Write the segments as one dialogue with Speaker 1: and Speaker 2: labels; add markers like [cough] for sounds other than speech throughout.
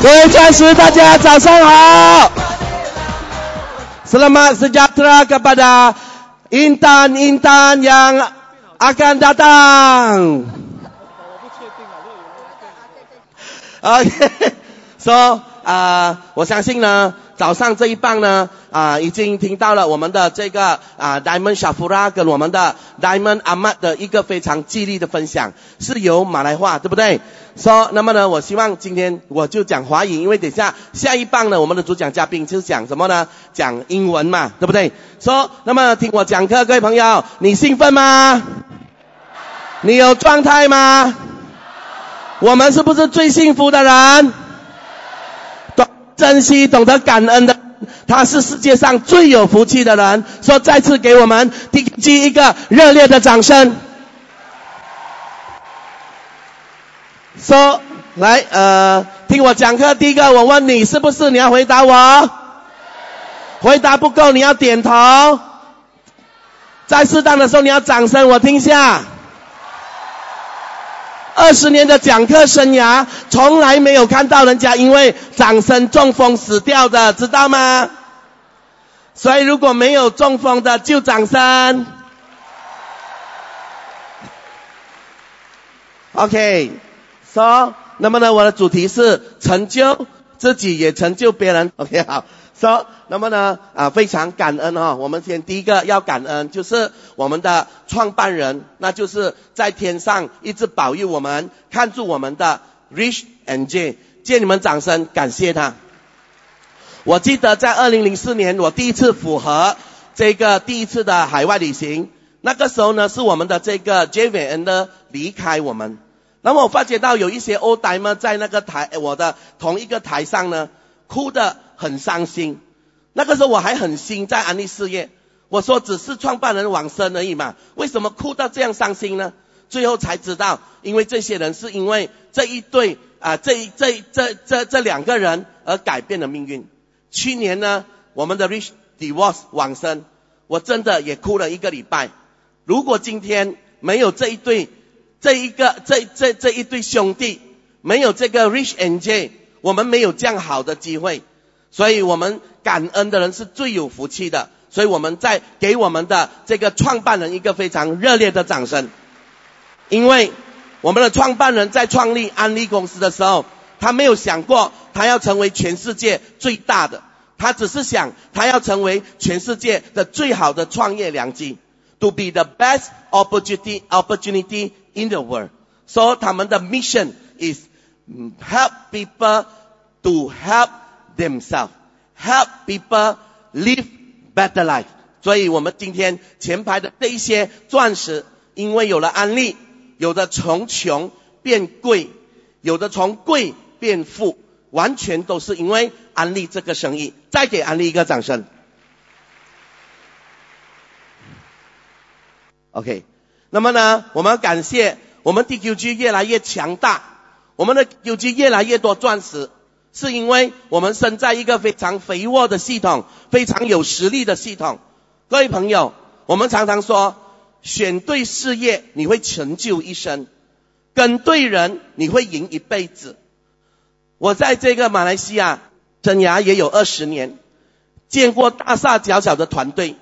Speaker 1: 各位钻石，大家早上好。Selamat sejahtera kepada intan-intan yang akan datang. OK，so 啊，我相信呢，早上这一棒呢，啊，已经听到了我们的这个啊，Diamond Shafura 跟我们的 Diamond Ahmad 的一个非常激励的分享，是由马来话，对不对？So，那么呢，我希望今天我就讲华语，因为等下下一棒呢，我们的主讲嘉宾就是讲什么呢？讲英文嘛，对不对？So，那么听我讲课，各位朋友，你兴奋吗？你有状态吗？我们是不是最幸福的人？懂珍惜、懂得感恩的，他是世界上最有福气的人。说，再次给我们 DG 一个热烈的掌声。说，来，呃，听我讲课。第一个，我问你是不是？你要回答我。回答不够，你要点头。在适当的时候，你要掌声，我听一下。二十年的讲课生涯，从来没有看到人家因为掌声中风死掉的，知道吗？所以如果没有中风的，就掌声。OK 说那么呢，我的主题是成就自己，也成就别人。[laughs] OK，好。说，那么呢，啊，非常感恩哈。我们先第一个要感恩，就是我们的创办人，那就是在天上一直保佑我们、看住我们的 Rich and J，借你们掌声感谢他。我记得在二零零四年，我第一次符合这个第一次的海外旅行，那个时候呢，是我们的这个 J V N 的离开我们，那么我发觉到有一些欧呆们在那个台，我的同一个台上呢，哭的。很伤心，那个时候我还很新在安利事业，我说只是创办人往生而已嘛，为什么哭到这样伤心呢？最后才知道，因为这些人是因为这一对啊，这一这这这这两个人而改变了命运。去年呢，我们的 Rich Divorce 往生，我真的也哭了一个礼拜。如果今天没有这一对，这一个这这这一对兄弟，没有这个 Rich and J，我们没有这样好的机会。所以我们感恩的人是最有福气的，所以我们在给我们的这个创办人一个非常热烈的掌声。因为我们的创办人在创立安利公司的时候，他没有想过他要成为全世界最大的，他只是想他要成为全世界的最好的创业良机，to be the best opportunity opportunity in the world. So 他们的 mission is help people to help。themselves help people live better life。所以我们今天前排的这一些钻石，因为有了安利，有的从穷变贵，有的从贵变富，完全都是因为安利这个生意。再给安利一个掌声。OK，那么呢，我们要感谢我们 DQG 越来越强大，我们的 DQG 越来越多钻石。是因为我们身在一个非常肥沃的系统，非常有实力的系统。各位朋友，我们常常说，选对事业你会成就一生，跟对人你会赢一辈子。我在这个马来西亚生涯也有二十年，见过大大小小的团队，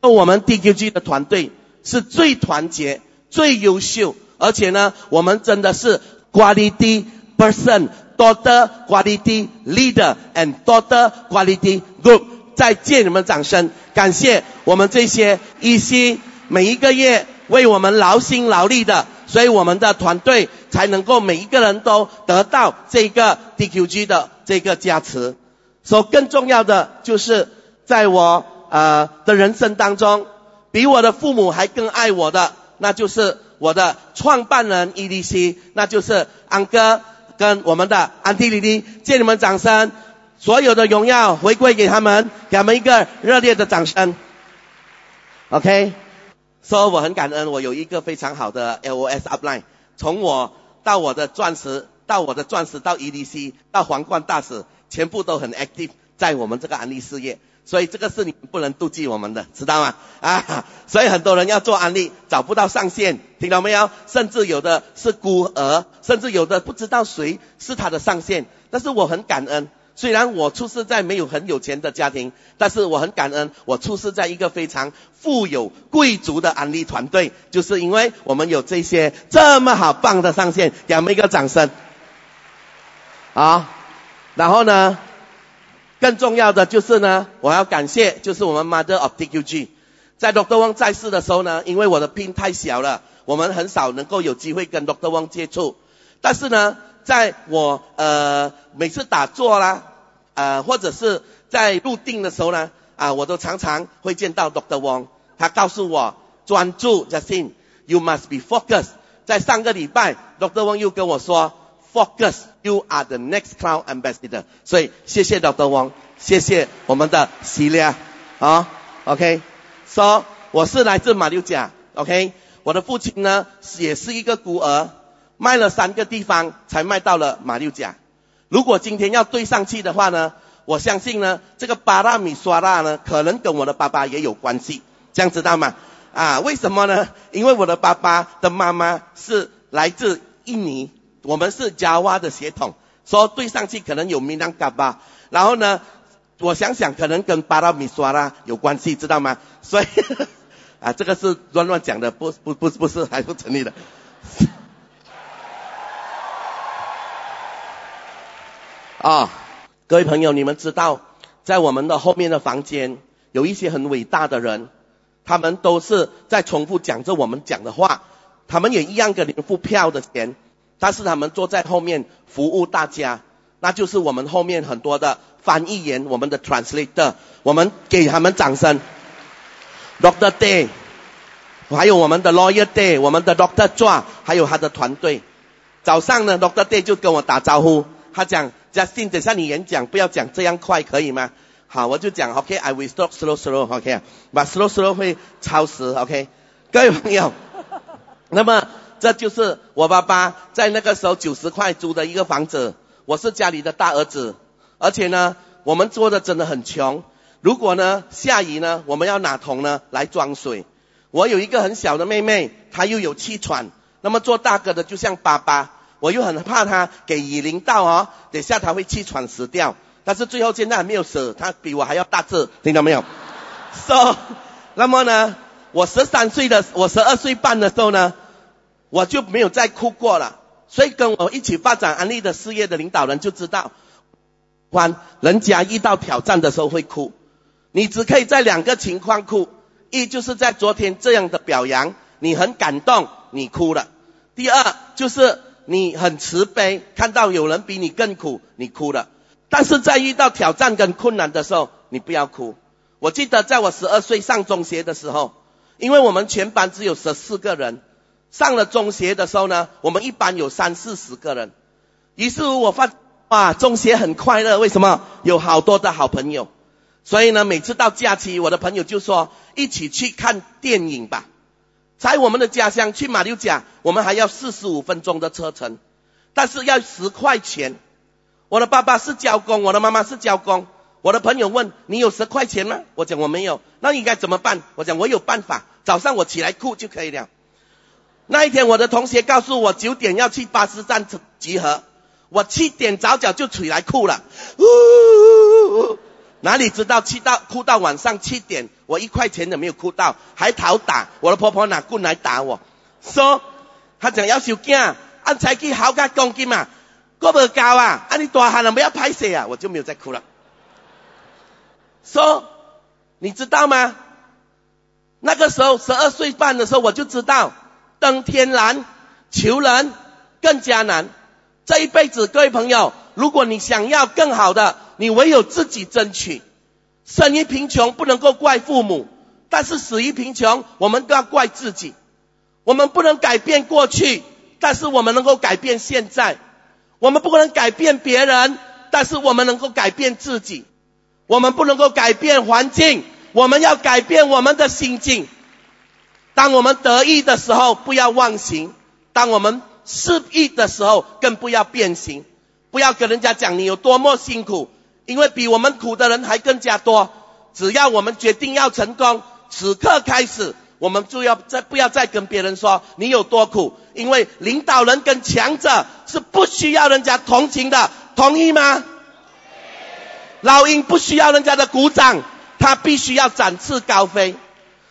Speaker 1: 我们 DQG 的团队是最团结、最优秀，而且呢，我们真的是 quality person。Daughter quality leader and daughter quality group，再见你们掌声，感谢我们这些一心每一个月为我们劳心劳力的，所以我们的团队才能够每一个人都得到这个 DQG 的这个加持。所更重要的就是在我呃的人生当中，比我的父母还更爱我的，那就是我的创办人 EDC，那就是安哥。跟我们的安迪丽丽，借你们掌声，所有的荣耀回归给他们，给他们一个热烈的掌声。OK，说我很感恩，我有一个非常好的 LOS upline，从我到我的钻石，到我的钻石到 EDC，到皇冠大使，全部都很 active 在我们这个安利事业。所以这个是你不能妒忌我们的，知道吗？啊，所以很多人要做安利，找不到上线，听到没有？甚至有的是孤儿，甚至有的不知道谁是他的上线。但是我很感恩，虽然我出生在没有很有钱的家庭，但是我很感恩，我出生在一个非常富有贵族的安利团队，就是因为我们有这些这么好棒的上线，给我们一个掌声。好，然后呢？更重要的就是呢，我要感谢就是我们 Mother of TQG，在 Dr. Wang 在世的时候呢，因为我的病太小了，我们很少能够有机会跟 Dr. Wang 接触。但是呢，在我呃每次打坐啦，呃或者是在入定的时候呢，啊我都常常会见到 Dr. Wang，他告诉我专注，Justin，you must be focused。在上个礼拜，Dr. Wang 又跟我说。Focus, you are the next cloud ambassador. 所以谢谢 Dr. Wang，谢谢我们的 Celia 啊，OK。说我是来自马六甲，OK。我的父亲呢也是一个孤儿，卖了三个地方才卖到了马六甲。如果今天要对上去的话呢，我相信呢这个巴拉米刷拉呢可能跟我的爸爸也有关系，这样知道吗？啊，为什么呢？因为我的爸爸的妈妈是来自印尼。我们是 Java 的血统，说对上去可能有 Minangkabau，然后呢，我想想可能跟巴拉米刷拉有关系，知道吗？所以 [laughs] 啊，这个是乱乱讲的，不不不不是还不成立的。[laughs] 啊，各位朋友，你们知道，在我们的后面的房间有一些很伟大的人，他们都是在重复讲着我们讲的话，他们也一样给你们付票的钱。但是他们坐在后面服务大家，那就是我们后面很多的翻译员，我们的 translator，我们给他们掌声。Doctor Day，还有我们的 Lawyer Day，我们的 Doctor Zhu，还有他的团队。早上呢，Doctor Day 就跟我打招呼，他讲：“Justin，等下你演讲不要讲这样快，可以吗？”好，我就讲：“OK，I will stop slow slow，OK，把 slow slow 会超时，OK。”各位朋友，[laughs] 那么。这就是我爸爸在那个时候九十块租的一个房子，我是家里的大儿子，而且呢，我们做的真的很穷。如果呢下雨呢，我们要拿桶呢来装水。我有一个很小的妹妹，她又有气喘，那么做大哥的就像爸爸，我又很怕她给雨淋到哦，等下她会气喘死掉。但是最后现在还没有死，她比我还要大只，听到没有？So，那么呢，我十三岁的，我十二岁半的时候呢。我就没有再哭过了，所以跟我一起发展安利的事业的领导人就知道，关人家遇到挑战的时候会哭，你只可以在两个情况哭，一就是在昨天这样的表扬，你很感动，你哭了；第二就是你很慈悲，看到有人比你更苦，你哭了。但是在遇到挑战跟困难的时候，你不要哭。我记得在我十二岁上中学的时候，因为我们全班只有十四个人。上了中学的时候呢，我们一般有三四十个人，于是我发哇，中学很快乐，为什么？有好多的好朋友，所以呢，每次到假期，我的朋友就说一起去看电影吧。在我们的家乡去马六甲，我们还要四十五分钟的车程，但是要十块钱。我的爸爸是教工，我的妈妈是教工。我的朋友问你有十块钱吗？我讲我没有，那应该怎么办？我讲我有办法，早上我起来哭就可以了。那一天，我的同学告诉我九点要去巴士站集合，我七点早早就起来哭了，呜，哪里知道去到哭到晚上七点，我一块钱都没有哭到，还讨打，我的婆婆拿棍来打我，说他讲要收惊，按才去好加公斤嘛，过不高啊，啊你大汉了不要拍死啊，我就没有再哭了。说你知道吗？那个时候十二岁半的时候我就知道。登天难，求人更加难。这一辈子，各位朋友，如果你想要更好的，你唯有自己争取。生于贫穷不能够怪父母，但是死于贫穷，我们都要怪自己。我们不能改变过去，但是我们能够改变现在。我们不能改变别人，但是我们能够改变自己。我们不能够改变环境，我们要改变我们的心境。当我们得意的时候，不要忘形；当我们失意的时候，更不要变形。不要跟人家讲你有多么辛苦，因为比我们苦的人还更加多。只要我们决定要成功，此刻开始，我们就要再不要再跟别人说你有多苦，因为领导人跟强者是不需要人家同情的，同意吗？老鹰不需要人家的鼓掌，它必须要展翅高飞。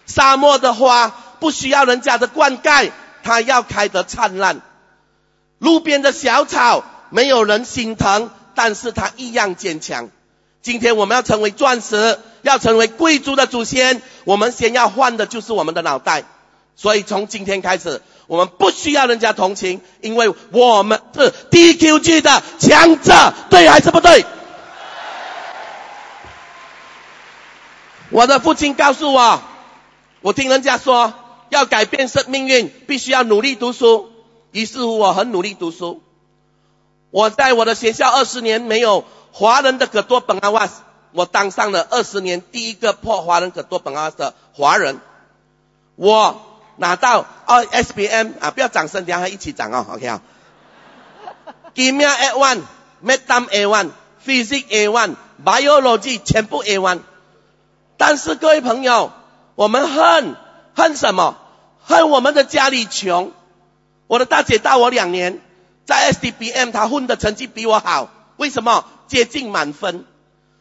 Speaker 1: 沙漠的花不需要人家的灌溉，它要开得灿烂。路边的小草没有人心疼，但是它一样坚强。今天我们要成为钻石，要成为贵族的祖先，我们先要换的就是我们的脑袋。所以从今天开始，我们不需要人家同情，因为我们是 DQG 的强者，对还是不对？我的父亲告诉我，我听人家说，要改变生命运，必须要努力读书。于是乎，我很努力读书。我在我的学校二十年没有。华人的可多本阿瓦斯，我当上了二十年第一个破华人可多本阿瓦斯的华人。我拿到二 SBM 啊，不要掌声，等下一起掌哦，OK 啊。Chemia A one, Math A one, Physics A one, Biology 全部 A one。但是各位朋友，我们恨恨什么？恨我们的家里穷。我的大姐大我两年，在 SDBM 她混的成绩比我好，为什么？接近满分，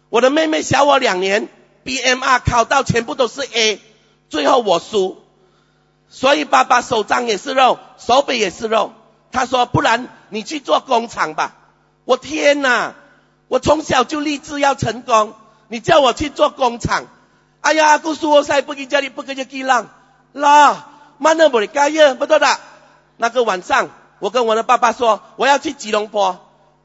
Speaker 1: 我的妹妹小我两年，BMR 考到全部都是 A，最后我输，所以爸爸手掌也是肉，手背也是肉。他说：“不然你去做工厂吧。”我天哪！我从小就立志要成功，你叫我去做工厂，哎呀，姑苏我塞不给家里不给就给浪，啦，慢那不里干耶，不对的。那个晚上，我跟我的爸爸说，我要去吉隆坡。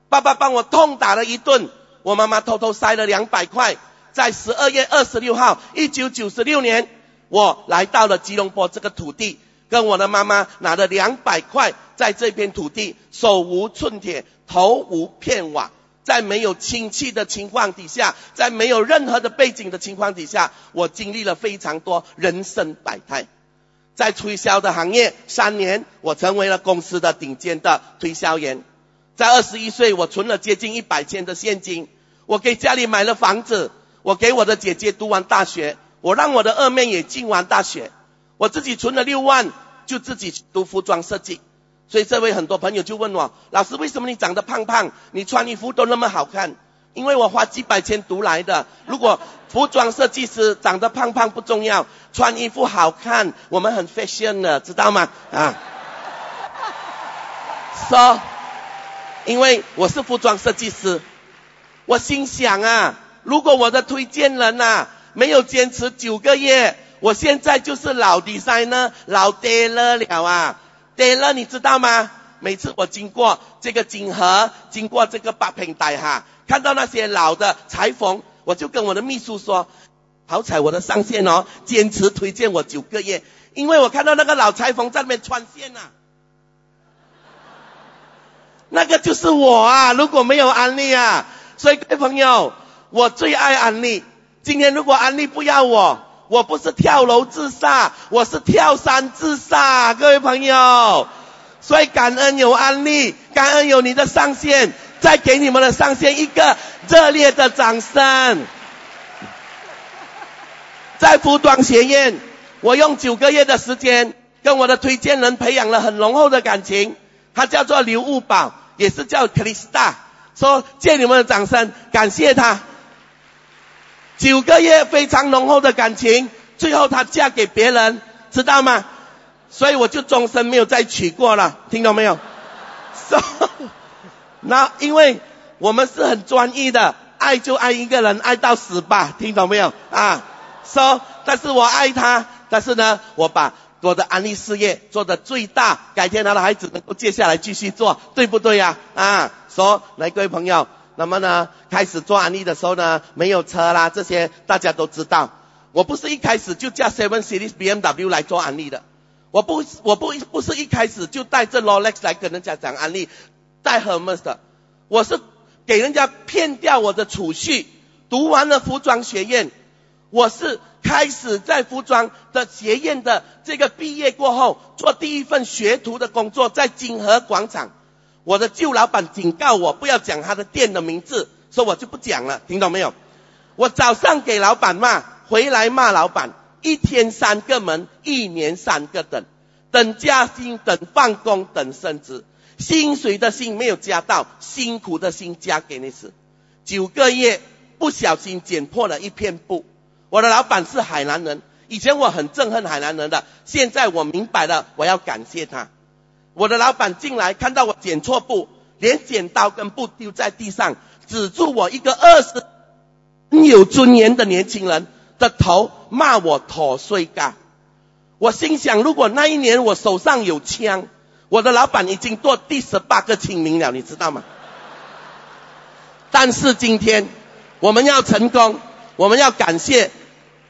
Speaker 1: 爸爸帮我痛打了一顿，我妈妈偷偷塞了两百块，在十二月二十六号，一九九十六年，我来到了吉隆坡这个土地，跟我的妈妈拿了两百块，在这片土地手无寸铁，头无片瓦，在没有亲戚的情况底下，在没有任何的背景的情况底下，我经历了非常多人生百态，在推销的行业三年，我成为了公司的顶尖的推销员。在二十一岁，我存了接近一百千的现金，我给家里买了房子，我给我的姐姐读完大学，我让我的二妹也进完大学，我自己存了六万，就自己读服装设计。所以这位很多朋友就问我，老师为什么你长得胖胖，你穿衣服都那么好看？因为我花几百千读来的。如果服装设计师长得胖胖不重要，穿衣服好看，我们很 fashion 的，知道吗？啊，说。因为我是服装设计师，我心想啊，如果我的推荐人呐没有坚持九个月，我现在就是老 designer 老爹了了啊，爹了你知道吗？每次我经过这个金河，经过这个八平台哈，看到那些老的裁缝，我就跟我的秘书说，好彩我的上线哦，坚持推荐我九个月，因为我看到那个老裁缝在那边穿线呐。[laughs] 那个就是我啊！如果没有安利啊，所以各位朋友，我最爱安利。今天如果安利不要我，我不是跳楼自杀，我是跳山自杀。各位朋友，所以感恩有安利，感恩有你的上线，再给你们的上线一个热烈的掌声。在服装学院，我用九个月的时间，跟我的推荐人培养了很浓厚的感情，他叫做刘物宝。也是叫克里斯塔，说借你们的掌声感谢他。九个月非常浓厚的感情，最后她嫁给别人，知道吗？所以我就终身没有再娶过了，听到没有？？So，那因为我们是很专一的，爱就爱一个人，爱到死吧，听懂没有？啊，说，但是我爱他，但是呢，我把。我的安利事业做的最大，改天他的孩子能够接下来继续做，对不对呀？啊，说来各位朋友，那么呢，开始做安利的时候呢，没有车啦，这些大家都知道。我不是一开始就驾 Seven Series BMW 来做安利的，我不，我不不是一开始就带着 Rolex 来跟人家讲安利，带 Hermes 的，我是给人家骗掉我的储蓄，读完了服装学院，我是。开始在服装的学院的这个毕业过后，做第一份学徒的工作，在金河广场。我的旧老板警告我不要讲他的店的名字，说我就不讲了，听懂没有？我早上给老板骂，回来骂老板，一天三个门，一年三个等，等加薪，等放工，等升职，薪水的薪没有加到，辛苦的薪加给你吃。九个月不小心剪破了一片布。我的老板是海南人，以前我很憎恨海南人的，现在我明白了，我要感谢他。我的老板进来看到我剪错布，连剪刀跟布丢在地上，指住我一个二十有尊严的年轻人的头，骂我妥碎嘎。我心想，如果那一年我手上有枪，我的老板已经做第十八个清明了，你知道吗？但是今天我们要成功，我们要感谢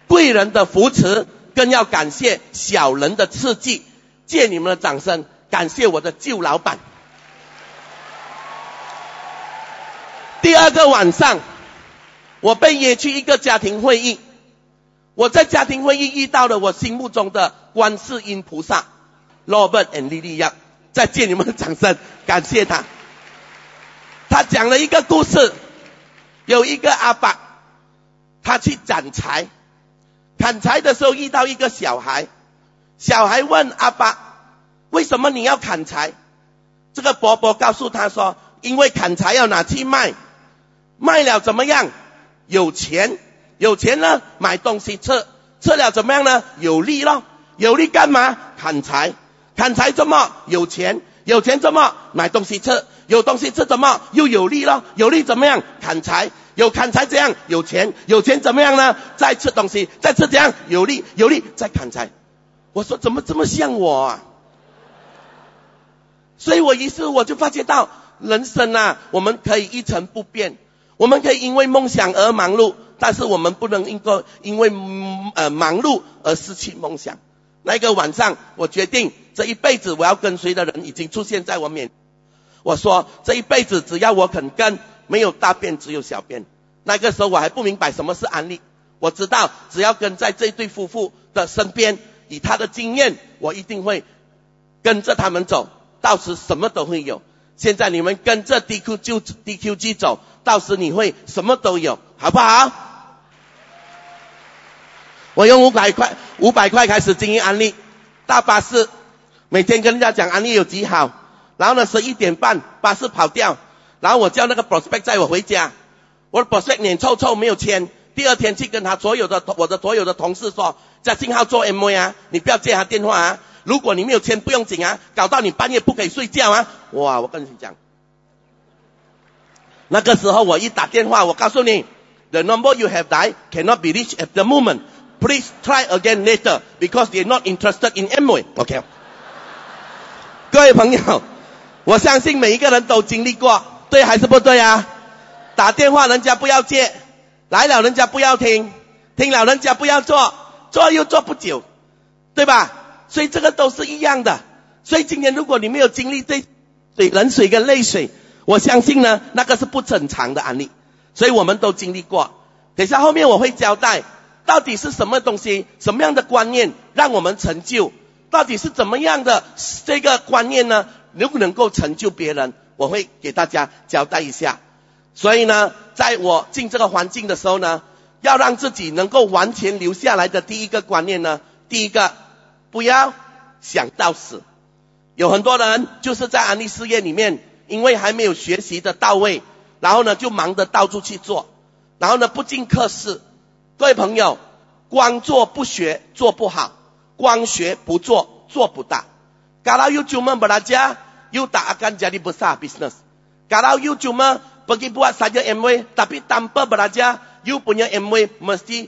Speaker 1: 贵人的扶持，更要感谢小人的刺激。借你们的掌声，感谢我的旧老板。第二个晚上，我被约去一个家庭会议。我在家庭会议遇到了我心目中的观世音菩萨，Robert and Lily 再借你们的掌声，感谢他。他讲了一个故事，有一个阿伯，他去砍柴，砍柴的时候遇到一个小孩，小孩问阿伯：“为什么你要砍柴？”这个伯伯告诉他说：“因为砍柴要拿去卖，卖了怎么样？有钱，有钱呢，买东西吃，吃了怎么样呢？有利咯，有利干嘛？砍柴，砍柴怎么有钱？有钱怎么买东西吃？”有东西吃怎么又有利了？有利怎么样？砍柴，有砍柴怎样？有钱，有钱怎么样呢？再吃东西，再吃怎样？有利，有利再砍柴。我说怎么这么像我？啊？所以我于是我就发觉到，人生啊，我们可以一成不变，我们可以因为梦想而忙碌，但是我们不能因个因为呃忙碌而失去梦想。那个晚上，我决定这一辈子我要跟随的人已经出现在我面。我说这一辈子只要我肯跟，没有大便只有小便。那个时候我还不明白什么是安利，我知道只要跟在这对夫妇的身边，以他的经验，我一定会跟着他们走，到时什么都会有。现在你们跟着 DQ 就 DQG 走，到时你会什么都有，好不好？我用五百块，五百块开始经营安利，大巴士，每天跟人家讲安利有几好。然后呢，十一点半巴士跑掉，然后我叫那个 prospect 载我回家。我的 prospect 脸臭臭没有签，第二天去跟他所有的我的所有的同事说，叫信号做 M V 啊，你不要接他电话啊。如果你没有签，不用紧啊，搞到你半夜不可以睡觉啊。哇，我跟你讲，那个时候我一打电话，我告诉你，the number you have dialed cannot be reached at the moment. Please try again later because they're not interested in M V. OK，各位朋友。我相信每一个人都经历过，对还是不对啊？打电话人家不要接，来了人家不要听，听了人家不要做，做又做不久，对吧？所以这个都是一样的。所以今天如果你没有经历这水冷水跟泪水，我相信呢，那个是不正常的案例。所以我们都经历过。等下后面我会交代，到底是什么东西，什么样的观念让我们成就？到底是怎么样的这个观念呢？能不能够成就别人？我会给大家交代一下。所以呢，在我进这个环境的时候呢，要让自己能够完全留下来的第一个观念呢，第一个不要想到死。有很多人就是在安利事业里面，因为还没有学习的到位，然后呢就忙着到处去做，然后呢不进课室。各位朋友，光做不学做不好，光学不做做不大。Kalau you cuma belajar, you tak akan jadi besar bisnes. Kalau you cuma pergi buat saja MW, tapi tanpa belajar, you punya MW mesti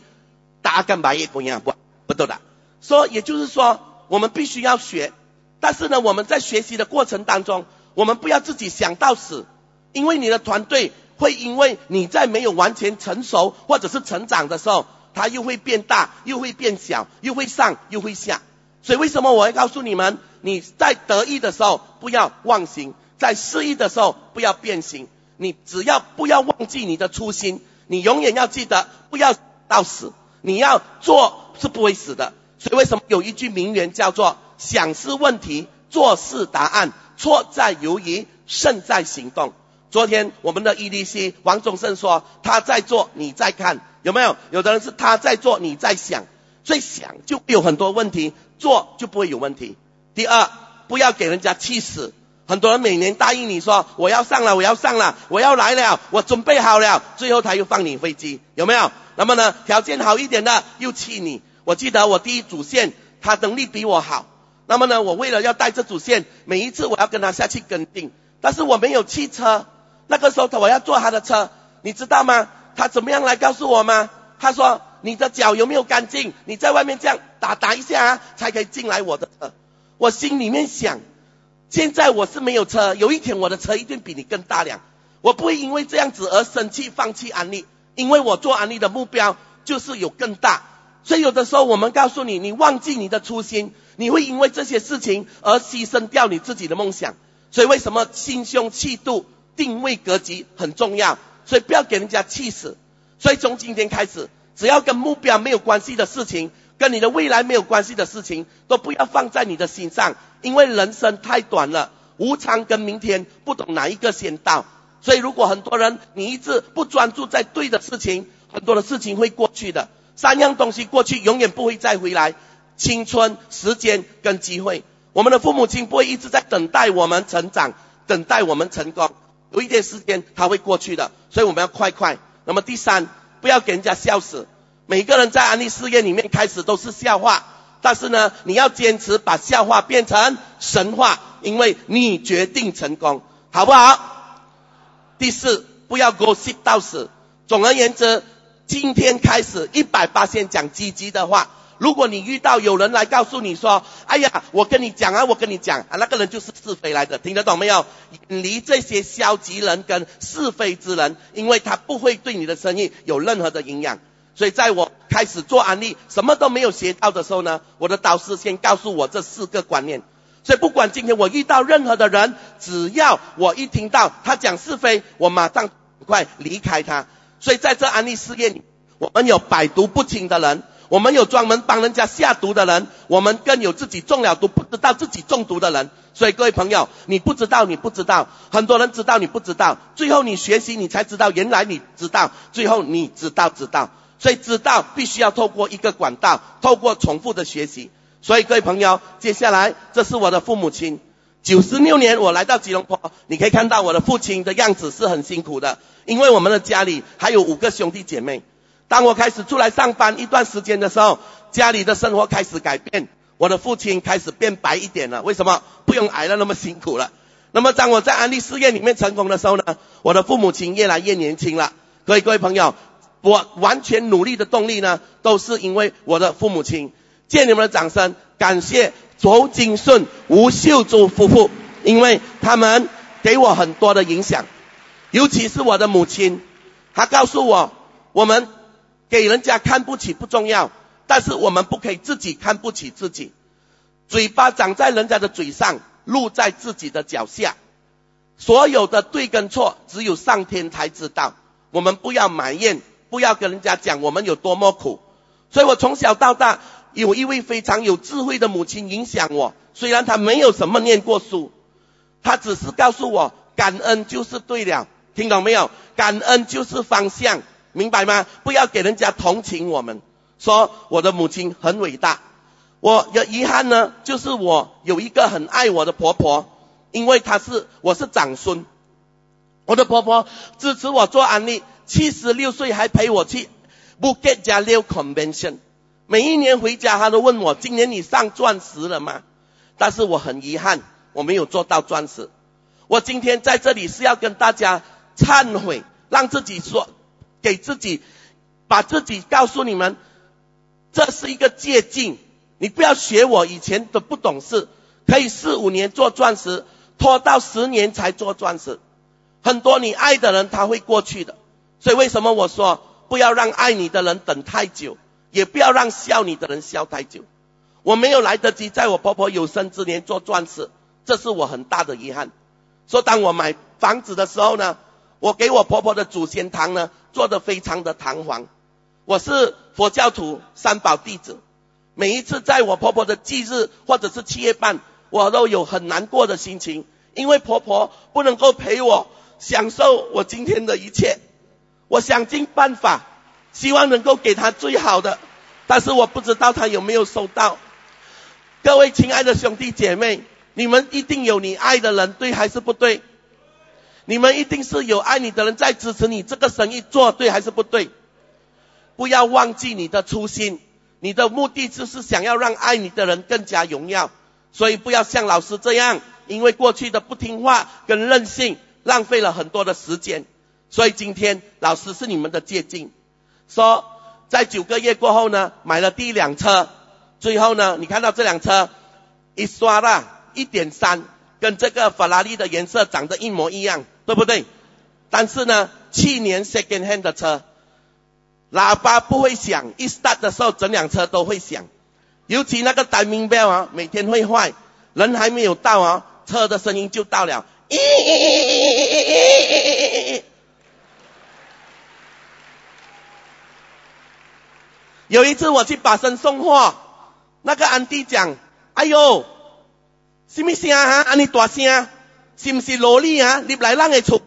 Speaker 1: tak akan baik punya buat. Betul tak? So, 也就是说，我们必须要学。但是呢，我们在学习的过程当中，我们不要自己想到死，因为你的团队会因为你在没有完全成熟或者是成长的时候，它又会变大，又会变小，又会上，又会下。所以为什么我会告诉你们，你在得意的时候不要忘形，在失意的时候不要变形。你只要不要忘记你的初心，你永远要记得不要到死。你要做是不会死的。所以为什么有一句名言叫做“想是问题，做事答案，错在犹豫，胜在行动”。昨天我们的 EDC 王宗胜说他在做，你在看，有没有？有的人是他在做，你在想，所以想就有很多问题，做就不会有问题。第二，不要给人家气死。很多人每年答应你说我要上了，我要上了，我要来了，我准备好了，最后他又放你飞机，有没有？那么呢，条件好一点的又气你。我记得我第一主线他能力比我好，那么呢，我为了要带这主线，每一次我要跟他下去跟定，但是我没有汽车。那个时候，我要坐他的车，你知道吗？他怎么样来告诉我吗？他说：“你的脚有没有干净？你在外面这样打打一下啊，才可以进来我的车。”我心里面想，现在我是没有车，有一天我的车一定比你更大辆。我不会因为这样子而生气放弃安利，因为我做安利的目标就是有更大。所以有的时候我们告诉你，你忘记你的初心，你会因为这些事情而牺牲掉你自己的梦想。所以为什么心胸气度？定位格局很重要，所以不要给人家气死。所以从今天开始，只要跟目标没有关系的事情，跟你的未来没有关系的事情，都不要放在你的心上，因为人生太短了，无常跟明天不懂哪一个先到。所以如果很多人你一直不专注在对的事情，很多的事情会过去的。三样东西过去，永远不会再回来：青春、时间跟机会。我们的父母亲不会一直在等待我们成长，等待我们成功。有一点时间，它会过去的，所以我们要快快。那么第三，不要给人家笑死。每个人在安利事业里面开始都是笑话，但是呢，你要坚持把笑话变成神话，因为你决定成功，好不好？第四，不要 gossip 到死。总而言之，今天开始一百八先讲积极的话。如果你遇到有人来告诉你说：“哎呀，我跟你讲啊，我跟你讲啊，那个人就是是非来的，听得懂没有？远离这些消极人跟是非之人，因为他不会对你的生意有任何的营养。所以在我开始做安利，什么都没有学到的时候呢，我的导师先告诉我这四个观念。所以不管今天我遇到任何的人，只要我一听到他讲是非，我马上快离开他。所以在这安利事业里，我们有百毒不侵的人。我们有专门帮人家下毒的人，我们更有自己中了毒不知道自己中毒的人。所以各位朋友，你不知道，你不知道，很多人知道你不知道，最后你学习你才知道，原来你知道，最后你知道知道。所以知道必须要透过一个管道，透过重复的学习。所以各位朋友，接下来这是我的父母亲，九十六年我来到吉隆坡，你可以看到我的父亲的样子是很辛苦的，因为我们的家里还有五个兄弟姐妹。当我开始出来上班一段时间的时候，家里的生活开始改变，我的父亲开始变白一点了。为什么？不用挨了那么辛苦了。那么当我在安利事业里面成功的时候呢，我的父母亲越来越年轻了。各位各位朋友，我完全努力的动力呢，都是因为我的父母亲。借你们的掌声，感谢周金顺、吴秀珠夫妇，因为他们给我很多的影响，尤其是我的母亲，她告诉我，我们。给人家看不起不重要，但是我们不可以自己看不起自己。嘴巴长在人家的嘴上，路在自己的脚下。所有的对跟错，只有上天才知道。我们不要埋怨，不要跟人家讲我们有多么苦。所以我从小到大，有一位非常有智慧的母亲影响我。虽然她没有什么念过书，她只是告诉我，感恩就是对了。听懂没有？感恩就是方向。明白吗？不要给人家同情我们，说我的母亲很伟大。我的遗憾呢，就是我有一个很爱我的婆婆，因为她是我是长孙。我的婆婆支持我做安利，七十六岁还陪我去 Bukit j a l i Convention。每一年回家，她都问我：今年你上钻石了吗？但是我很遗憾，我没有做到钻石。我今天在这里是要跟大家忏悔，让自己说。给自己，把自己告诉你们，这是一个借鉴。你不要学我以前的不懂事，可以四五年做钻石，拖到十年才做钻石。很多你爱的人他会过去的，所以为什么我说不要让爱你的人等太久，也不要让笑你的人笑太久。我没有来得及在我婆婆有生之年做钻石，这是我很大的遗憾。说当我买房子的时候呢？我给我婆婆的祖先堂呢，做的非常的堂皇。我是佛教徒，三宝弟子。每一次在我婆婆的忌日或者是七月半，我都有很难过的心情，因为婆婆不能够陪我享受我今天的一切。我想尽办法，希望能够给她最好的，但是我不知道她有没有收到。各位亲爱的兄弟姐妹，你们一定有你爱的人，对还是不对？你们一定是有爱你的人在支持你这个生意做对还是不对？不要忘记你的初心，你的目的就是想要让爱你的人更加荣耀，所以不要像老师这样，因为过去的不听话跟任性，浪费了很多的时间。所以今天老师是你们的借鉴，说在九个月过后呢，买了第一辆车，最后呢，你看到这辆车一刷了，一点三，跟这个法拉利的颜色长得一模一样。对不对？但是呢，去年 second hand 的车，喇叭不会响，一 start 的时候整辆车都会响，尤其那个 timing bell 啊，每天会坏，人还没有到啊，车的声音就到了。有一次我去把生送货，那个安迪讲：“哎呦，什么声啊？安你大声？”是不是萝莉啊？你来让个出，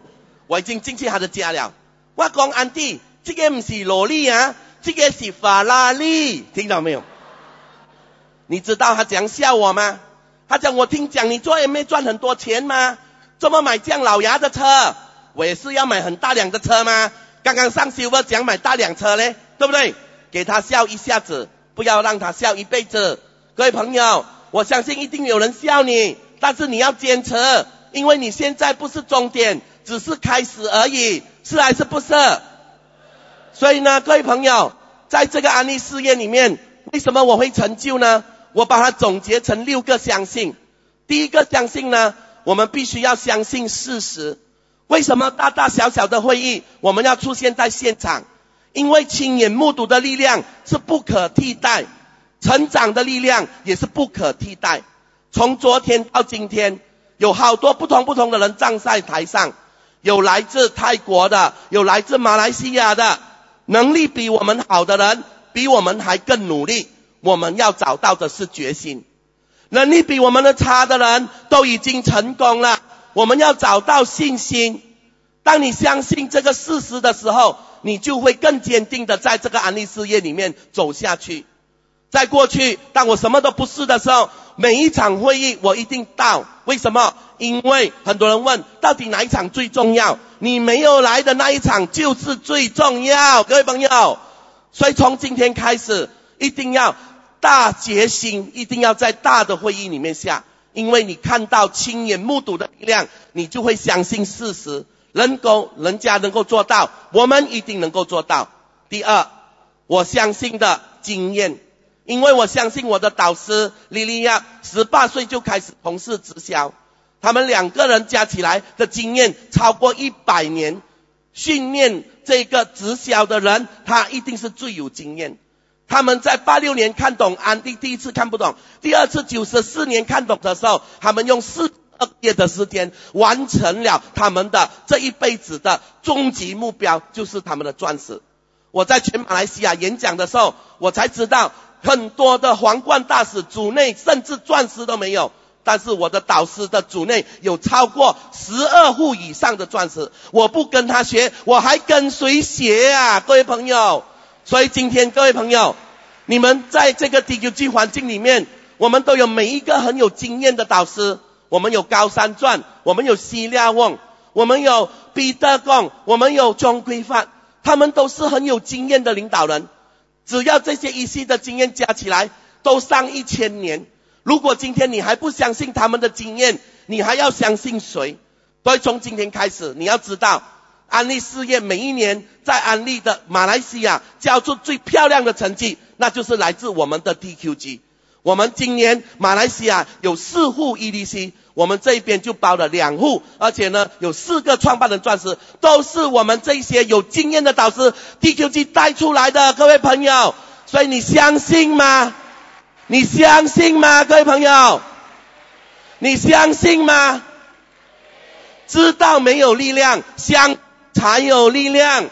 Speaker 1: 我已经进去他的家了。我讲安迪，这个不是萝莉啊，这个是法拉利，听到没有？你知道他怎样笑我吗？他讲我听讲你做 M A 赚很多钱吗？怎么买这样老牙的车？我也是要买很大辆的车吗？刚刚上修我讲买大辆车嘞，对不对？给他笑一下子，不要让他笑一辈子。各位朋友，我相信一定有人笑你，但是你要坚持。因为你现在不是终点，只是开始而已，是还是不是？所以呢，各位朋友，在这个安利事业里面，为什么我会成就呢？我把它总结成六个相信。第一个相信呢，我们必须要相信事实。为什么大大小小的会议我们要出现在现场？因为亲眼目睹的力量是不可替代，成长的力量也是不可替代。从昨天到今天。有好多不同不同的人站在台上，有来自泰国的，有来自马来西亚的，能力比我们好的人，比我们还更努力。我们要找到的是决心。能力比我们的差的人都已经成功了，我们要找到信心。当你相信这个事实的时候，你就会更坚定的在这个安利事业里面走下去。在过去，当我什么都不是的时候，每一场会议我一定到。为什么？因为很多人问，到底哪一场最重要？你没有来的那一场就是最重要，各位朋友。所以从今天开始，一定要大决心，一定要在大的会议里面下。因为你看到亲眼目睹的力量，你就会相信事实，能够人家能够做到，我们一定能够做到。第二，我相信的经验。因为我相信我的导师莉莉亚，十八岁就开始从事直销，他们两个人加起来的经验超过一百年，训练这个直销的人，他一定是最有经验。他们在八六年看懂安迪，第一次看不懂，第二次九十四年看懂的时候，他们用四个月的时间完成了他们的这一辈子的终极目标，就是他们的钻石。我在全马来西亚演讲的时候，我才知道。很多的皇冠大使组内甚至钻石都没有，但是我的导师的组内有超过十二户以上的钻石。我不跟他学，我还跟谁学啊？各位朋友，所以今天各位朋友，你们在这个 DQG 环境里面，我们都有每一个很有经验的导师。我们有高山钻，我们有西利旺，我们有彼得贡，我们有钟规范，他们都是很有经验的领导人。只要这些一系的经验加起来，都上一千年。如果今天你还不相信他们的经验，你还要相信谁？所以从今天开始，你要知道，安利事业每一年在安利的马来西亚交出最漂亮的成绩，那就是来自我们的 DQG。我们今年马来西亚有四户 EDC。我们这边就包了两户，而且呢有四个创办人钻石，都是我们这些有经验的导师 DQG 带出来的，各位朋友，所以你相信吗？你相信吗？各位朋友，你相信吗？知道没有力量，相才有力量，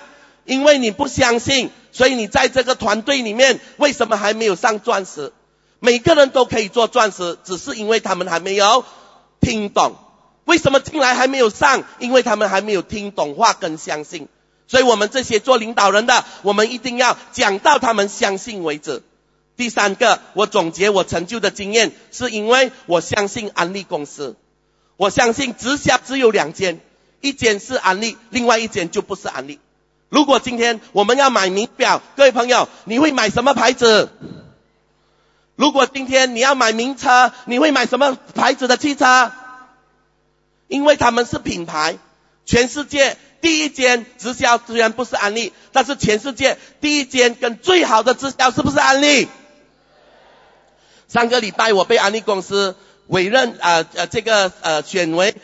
Speaker 1: 因为你不相信，所以你在这个团队里面为什么还没有上钻石？每个人都可以做钻石，只是因为他们还没有。听懂，为什么进来还没有上？因为他们还没有听懂话跟相信。所以我们这些做领导人的，我们一定要讲到他们相信为止。第三个，我总结我成就的经验，是因为我相信安利公司。我相信直销只有两间，一间是安利，另外一间就不是安利。如果今天我们要买名表，各位朋友，你会买什么牌子？如果今天你要买名车，你会买什么牌子的汽车？因为他们是品牌，全世界第一间直销虽然不是安利，但是全世界第一间跟最好的直销是不是安利？上个礼拜我被安利公司委任，呃呃，这个呃选为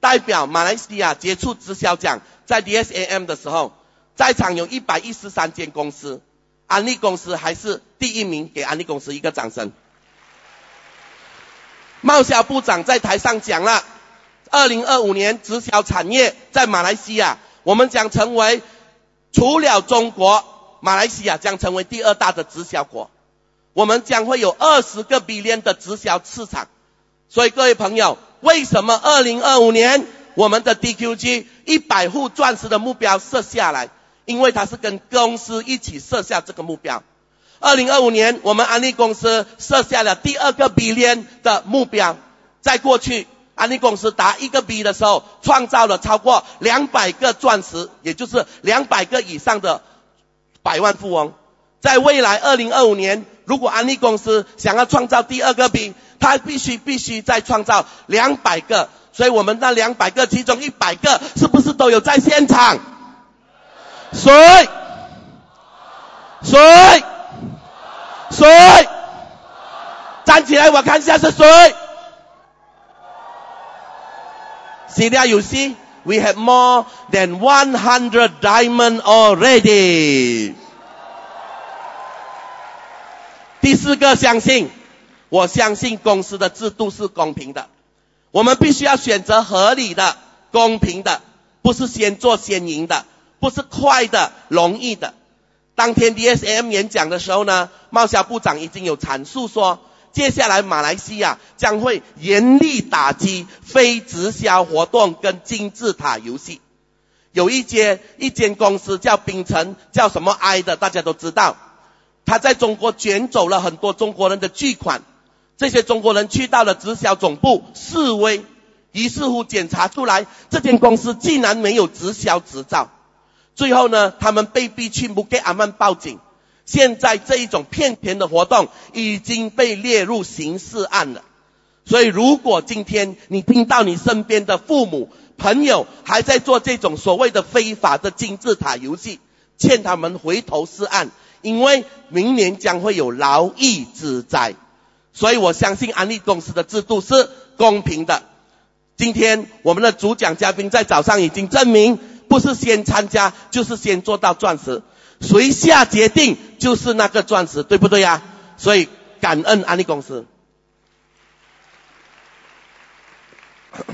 Speaker 1: 代表马来西亚接触直销奖，在 DSAM 的时候，在场有一百一十三间公司，安利公司还是第一名，给安利公司一个掌声。贸销部长在台上讲了，二零二五年直销产业在马来西亚，我们将成为除了中国，马来西亚将成为第二大的直销国。我们将会有二十个 billion 的直销市场，所以各位朋友，为什么二零二五年我们的 DQG 一百户钻石的目标设下来？因为他是跟公司一起设下这个目标。二零二五年，我们安利公司设下了第二个 B 连的目标。在过去，安利公司达一个 B 的时候，创造了超过两百个钻石，也就是两百个以上的百万富翁。在未来二零二五年，如果安利公司想要创造第二个 B，它必须必须再创造两百个。所以我们那两百个其中一百个，是不是都有在现场？谁？谁？谁？站起来，我看一下是谁。See that you see, we have more than 100 diamond already. 第四个，相信，我相信公司的制度是公平的。我们必须要选择合理的、公平的，不是先做先赢的，不是快的、容易的。当天 DSM 演讲的时候呢，贸销部长已经有阐述说，接下来马来西亚将会严厉打击非直销活动跟金字塔游戏。有一间一间公司叫冰城，叫什么 I 的，大家都知道。他在中国卷走了很多中国人的巨款，这些中国人去到了直销总部示威，于是乎检查出来，这间公司竟然没有直销执照。最后呢，他们被逼去穆给阿曼报警。现在这一种骗钱的活动已经被列入刑事案了。所以，如果今天你听到你身边的父母、朋友还在做这种所谓的非法的金字塔游戏，劝他们回头是岸。因为明年将会有劳役之灾，所以我相信安利公司的制度是公平的。今天我们的主讲嘉宾在早上已经证明，不是先参加就是先做到钻石，谁下决定就是那个钻石，对不对呀？所以感恩安利公司。[coughs]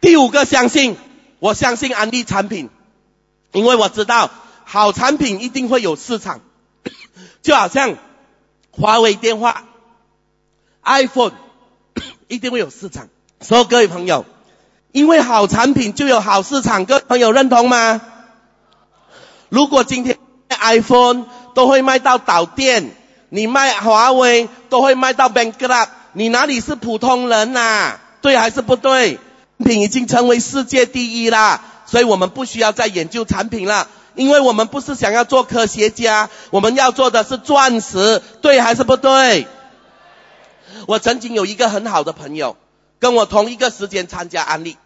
Speaker 1: 第五个，相信我相信安利产品，因为我知道。好产品一定会有市场，[coughs] 就好像华为电话、iPhone [coughs] 一定会有市场。所以各位朋友，因为好产品就有好市场，各位朋友认同吗？如果今天 iPhone 都会卖到倒店，你卖华为都会卖到 bankrupt，你哪里是普通人呐？对还是不对？产品已经成为世界第一啦，所以我们不需要再研究产品了。因为我们不是想要做科学家，我们要做的是钻石，对还是不对？我曾经有一个很好的朋友，跟我同一个时间参加安利。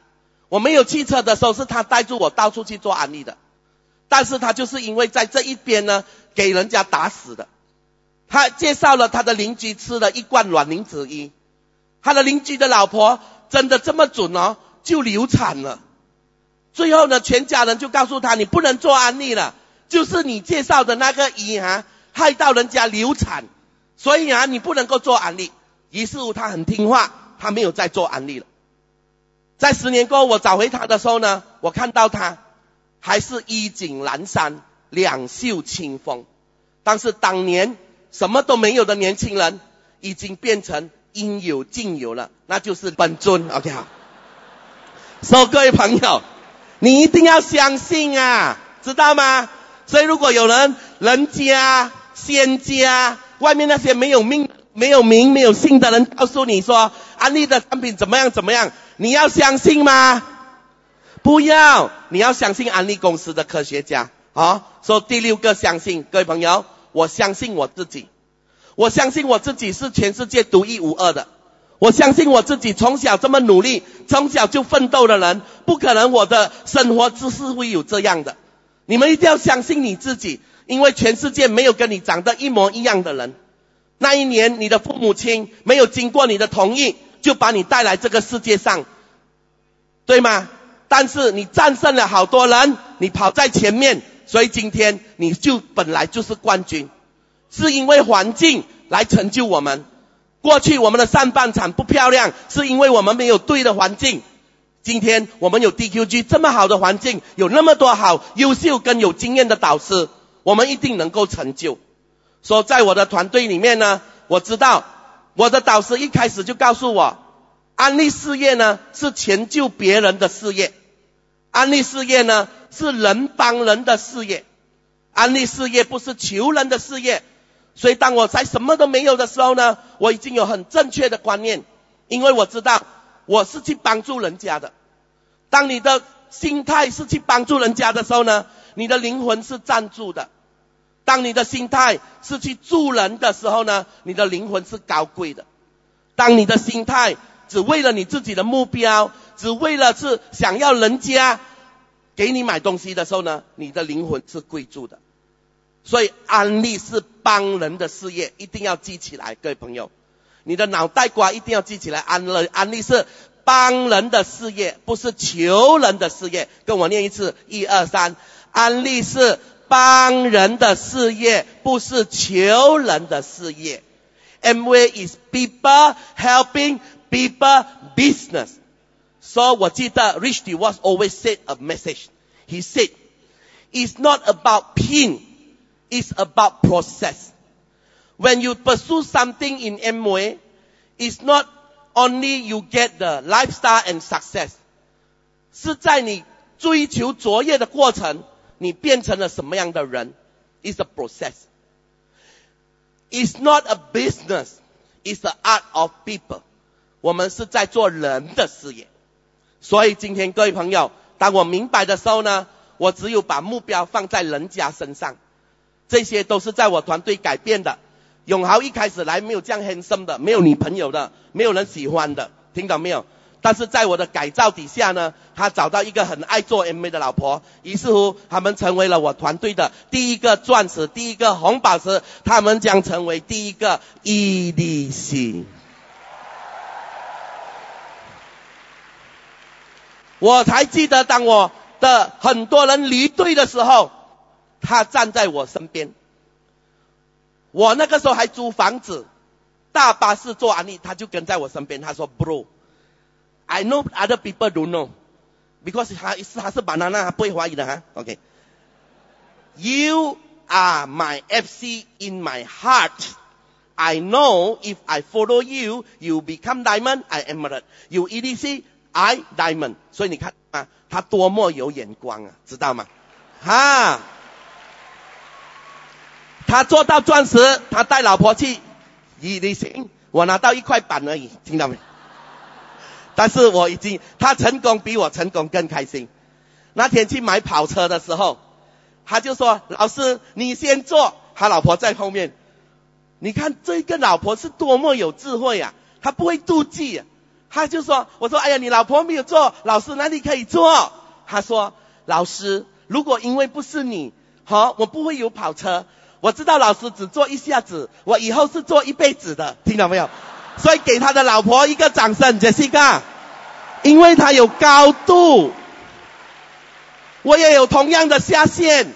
Speaker 1: 我没有汽车的时候，是他带住我到处去做安利的。但是他就是因为在这一边呢，给人家打死的。他介绍了他的邻居吃了一罐卵磷脂一，他的邻居的老婆真的这么准哦，就流产了。最后呢，全家人就告诉他，你不能做安利了，就是你介绍的那个医啊，害到人家流产，所以啊，你不能够做安利。于是乎，他很听话，他没有再做安利了。在十年过后，我找回他的时候呢，我看到他还是衣锦阑珊，两袖清风，但是当年什么都没有的年轻人，已经变成应有尽有了，那就是本尊。OK 好。所以各位朋友，你一定要相信啊，知道吗？所以如果有人人家仙家外面那些没有命、没有名、没有姓的人告诉你说安利的产品怎么样怎么样，你要相信吗？不要，你要相信安利公司的科学家。好，说第六个相信，各位朋友，我相信我自己，我相信我自己是全世界独一无二的。我相信我自己从小这么努力，从小就奋斗的人，不可能我的生活姿势会有这样的。你们一定要相信你自己，因为全世界没有跟你长得一模一样的人。那一年你的父母亲没有经过你的同意，就把你带来这个世界上，对吗？但是你战胜了好多人，你跑在前面，所以今天你就本来就是冠军，是因为环境来成就我们。过去我们的上半场不漂亮，是因为我们没有对的环境。今天我们有 DQG 这么好的环境，有那么多好优秀跟有经验的导师，我们一定能够成就。说在我的团队里面呢，我知道我的导师一开始就告诉我，安利事业呢是成就别人的事业，安利事业呢是人帮人的事业，安利事业不是求人的事业。所以，当我在什么都没有的时候呢，我已经有很正确的观念，因为我知道我是去帮助人家的。当你的心态是去帮助人家的时候呢，你的灵魂是站住的；当你的心态是去助人的时候呢，你的灵魂是高贵的；当你的心态只为了你自己的目标，只为了是想要人家给你买东西的时候呢，你的灵魂是贵住的。所以安利是帮人的事业，一定要记起来，各位朋友，你的脑袋瓜一定要记起来。安乐安利是帮人的事业，不是求人的事业。跟我念一次，一二三，安利是帮人的事业，不是求人的事业。Mway is people helping people business。所以我记得 Rich DeVos always said a message. He said, "It's not about pin." is about process. When you pursue something in Mway, it's not only you get the lifestyle and success，是在你追求卓越的过程， 你变成了什么样的人？Is a process. It's not a business. It's the art of people. 我们是在做人的事业。所以今天各位朋友，当我明白的时候呢，我只有把目标放在人家身上。这些都是在我团队改变的。永豪一开始来没有这样 handsome 的，没有女朋友的，没有人喜欢的，听到没有？但是在我的改造底下呢，他找到一个很爱做 MV 的老婆，于是乎他们成为了我团队的第一个钻石，第一个红宝石，他们将成为第一个 EDC。我才记得，当我的很多人离队的时候。他站在我身边，我那个时候还租房子，大巴士坐安利，他就跟在我身边。他说：“Bro I know other people don't know，because 他是他是 banana，他不会怀疑的哈。OK，You are my FC in my heart. I know if I follow you, you become diamond. I emerald. You EDC, I diamond. 所以你看啊，他多么有眼光啊，知道吗？哈。”他做到钻石，他带老婆去旅行，我拿到一块板而已，听到没？但是我已经，他成功比我成功更开心。那天去买跑车的时候，他就说：“老师，你先坐，他老婆在后面。”你看这个老婆是多么有智慧啊！他不会妒忌，他就说：“我说，哎呀，你老婆没有坐，老师哪里可以坐。”他说：“老师，如果因为不是你，好，我不会有跑车。”我知道老师只做一下子，我以后是做一辈子的，听到没有？所以给他的老婆一个掌声，Jessica，因为他有高度，我也有同样的下限。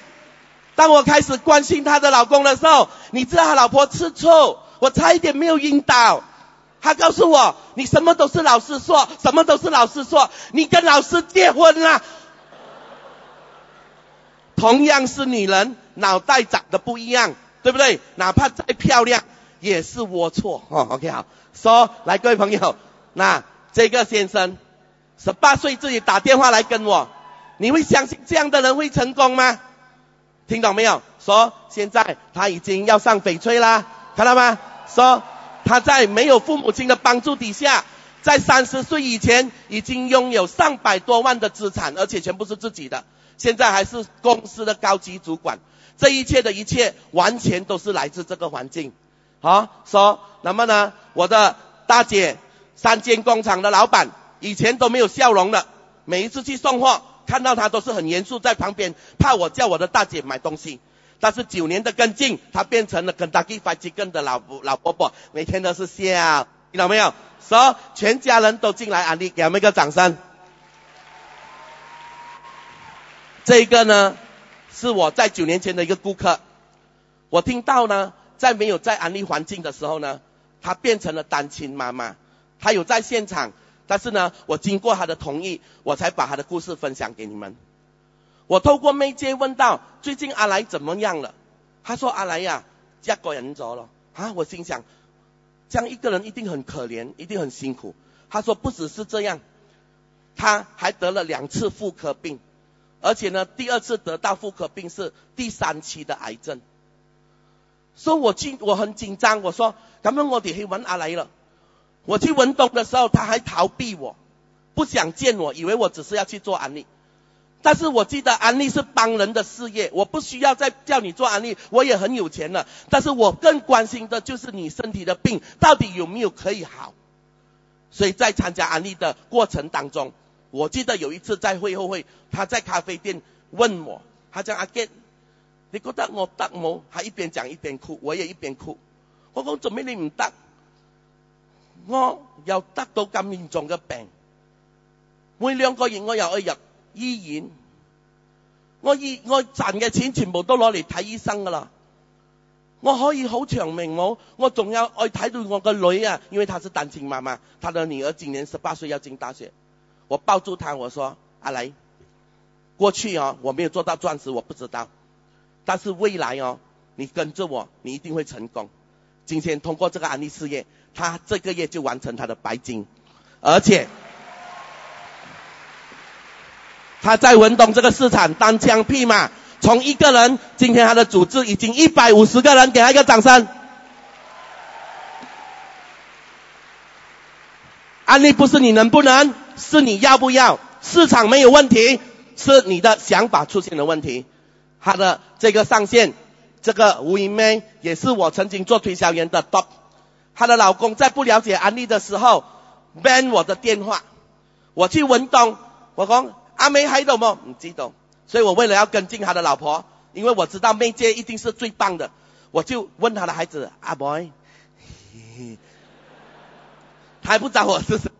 Speaker 1: 当我开始关心他的老公的时候，你知道他老婆吃醋，我差一点没有晕倒。他告诉我，你什么都是老师说，什么都是老师说，你跟老师结婚了。同样是女人。脑袋长得不一样，对不对？哪怕再漂亮，也是龌龊。哦，OK 好。说，来各位朋友，那这个先生十八岁自己打电话来跟我，你会相信这样的人会成功吗？听懂没有？说现在他已经要上翡翠啦，看到吗？说他在没有父母亲的帮助底下，在三十岁以前已经拥有上百多万的资产，而且全部是自己的。现在还是公司的高级主管，这一切的一切完全都是来自这个环境。好，说那么呢，我的大姐三间工厂的老板以前都没有笑容的，每一次去送货。看到他都是很严肃，在旁边怕我叫我的大姐买东西。但是九年的跟进，他变成了跟大 i 发 n 的老老伯伯，每天都是笑，听到没有？说全家人都进来安利，给他们一个掌声。这个呢，是我在九年前的一个顾客。我听到呢，在没有在安利环境的时候呢，他变成了单亲妈妈，他有在现场。但是呢，我经过他的同意，我才把他的故事分享给你们。我透过媒介问到最近阿来怎么样了？他说阿来呀，一个人走了。啊，我心想，这样一个人一定很可怜，一定很辛苦。他说不只是这样，他还得了两次妇科病，而且呢，第二次得到妇科病是第三期的癌症。所以我紧，我很紧张。我说，咁样我哋去揾阿来了。我去文东的时候，他还逃避我，不想见我，以为我只是要去做安利。但是我记得安利是帮人的事业，我不需要再叫你做安利，我也很有钱了。但是我更关心的就是你身体的病到底有没有可以好。所以在参加安利的过程当中，我记得有一次在会后会，他在咖啡店问我，他讲阿杰，你觉得我得冇？他一边讲一边哭，我也一边哭。我讲做咩你唔得？我又得到咁严重嘅病，每两个月我又去入医院，我医我赚嘅钱全部都攞嚟睇医生噶啦。我可以好长命冇，我仲有爱睇到我个女啊，因为她是单亲妈妈，她的女儿今年十八岁要进大学，我抱住她我说阿雷，过去啊我没有做到钻石我不知道，但是未来哦你跟着我你一定会成功。今天通过这个安利事业。他这个月就完成他的白金，而且他在文东这个市场单枪匹马，从一个人，今天他的组织已经一百五十个人，给他一个掌声。安利不是你能不能，是你要不要。市场没有问题，是你的想法出现了问题。他的这个上线，这个吴英妹也是我曾经做推销员的 top。她的老公在不了解安利的时候，ban 我的电话。我去文东，我讲阿妹喺度冇？唔知道。所以我为了要跟进他的老婆，因为我知道妹姐一定是最棒的，我就问他的孩子阿 boy，[laughs] 他还不知我是谁，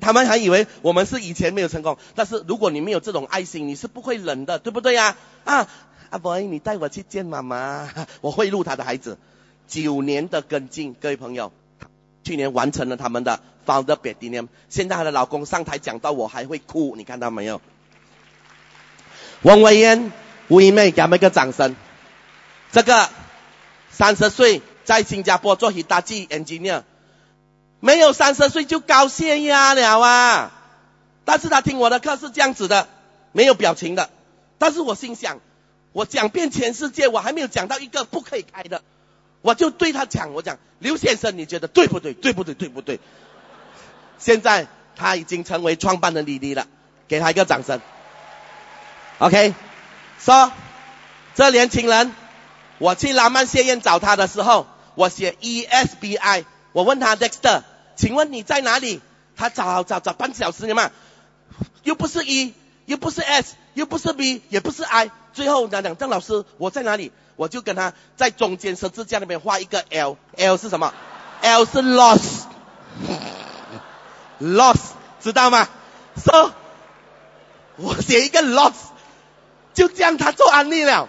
Speaker 1: 他们还以为我们是以前没有成功。但是如果你没有这种爱心，你是不会忍的，对不对呀？啊，阿伯你带我去见妈妈，[laughs] 我贿赂他的孩子。九年的跟进，各位朋友，去年完成了他们的 founder b e d i n 现在她的老公上台讲到我还会哭，你看到没有？王维嫣、吴一妹，给他们一个掌声。这个三十岁在新加坡做 Hitachi engineer，没有三十岁就高血压了啊！但是他听我的课是这样子的，没有表情的。但是我心想，我讲遍全世界，我还没有讲到一个不可以开的。我就对他讲，我讲刘先生，你觉得对不对？对不对？对不对？现在他已经成为创办的李丽了，给他一个掌声。OK，说这年轻人，我去拉曼谢宴找他的时候，我写 ESBI，我问他 Dexter，请问你在哪里？他找找找半小时，你嘛，又不是 E，又不是 S，又不是 B，也不是 I，最后讲讲郑老师，我在哪里？我就跟他在中间十字架那边画一个 L，L 是什么？L 是 loss，loss [laughs] 知道吗？说，我写一个 loss，就这样他做安利了，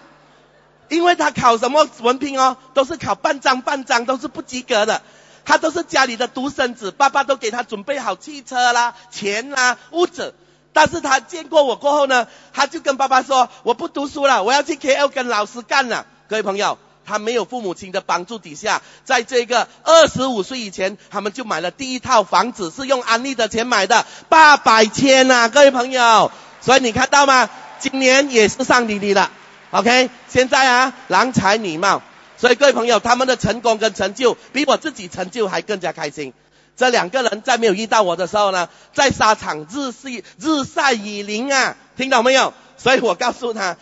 Speaker 1: 因为他考什么文凭哦，都是考半张半张，都是不及格的，他都是家里的独生子，爸爸都给他准备好汽车啦、钱啦、屋子。但是他见过我过后呢，他就跟爸爸说：“我不读书了，我要去 KL 跟老师干了。”各位朋友，他没有父母亲的帮助底下，在这个二十五岁以前，他们就买了第一套房子，是用安利的钱买的，八百千呐，各位朋友。所以你看到吗？今年也是上滴滴了，OK？现在啊，郎才女貌，所以各位朋友，他们的成功跟成就，比我自己成就还更加开心。这两个人在没有遇到我的时候呢，在沙场日晒日晒雨淋啊，听到没有？所以我告诉他，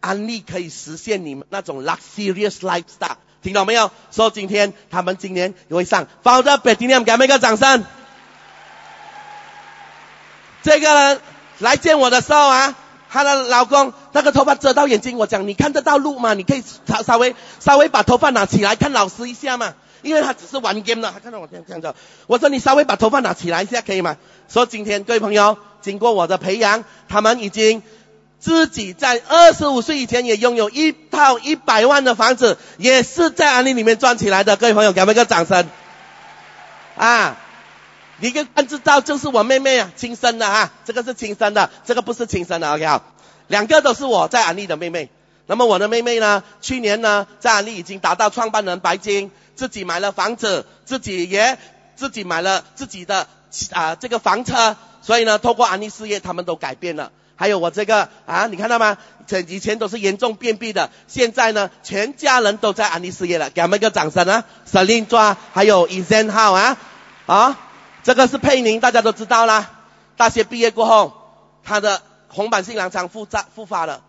Speaker 1: 安利可以实现你们那种 luxurious lifestyle，听到没有？说今天他们今年会上 Founder Platinum，给他们一个掌声。这个人来见我的时候啊，她的老公那个头发遮到眼睛，我讲你看得到路吗？你可以稍稍微稍微把头发拿起来看老师一下嘛。因为他只是玩 game 的，他看到我这样这样子，我说你稍微把头发拿起来一下可以吗？说今天各位朋友，经过我的培养，他们已经自己在二十五岁以前也拥有一套一百万的房子，也是在安利里面赚起来的。各位朋友，给我们一个掌声。啊，一个看知道就是我妹妹啊，亲生的啊，这个是亲生的，这个不是亲生的，OK 好，两个都是我在安利的妹妹。那么我的妹妹呢，去年呢在安利已经达到创办人白金。自己买了房子，自己也自己买了自己的啊这个房车，所以呢，透过安利事业，他们都改变了。还有我这个啊，你看到吗？这以前都是严重便秘的，现在呢，全家人都在安利事业了，给他们一个掌声啊 s e l i n 抓，还有 e z e n 号啊啊，这个是佩宁，大家都知道啦。大学毕业过后，他的红斑性狼疮复发复发了，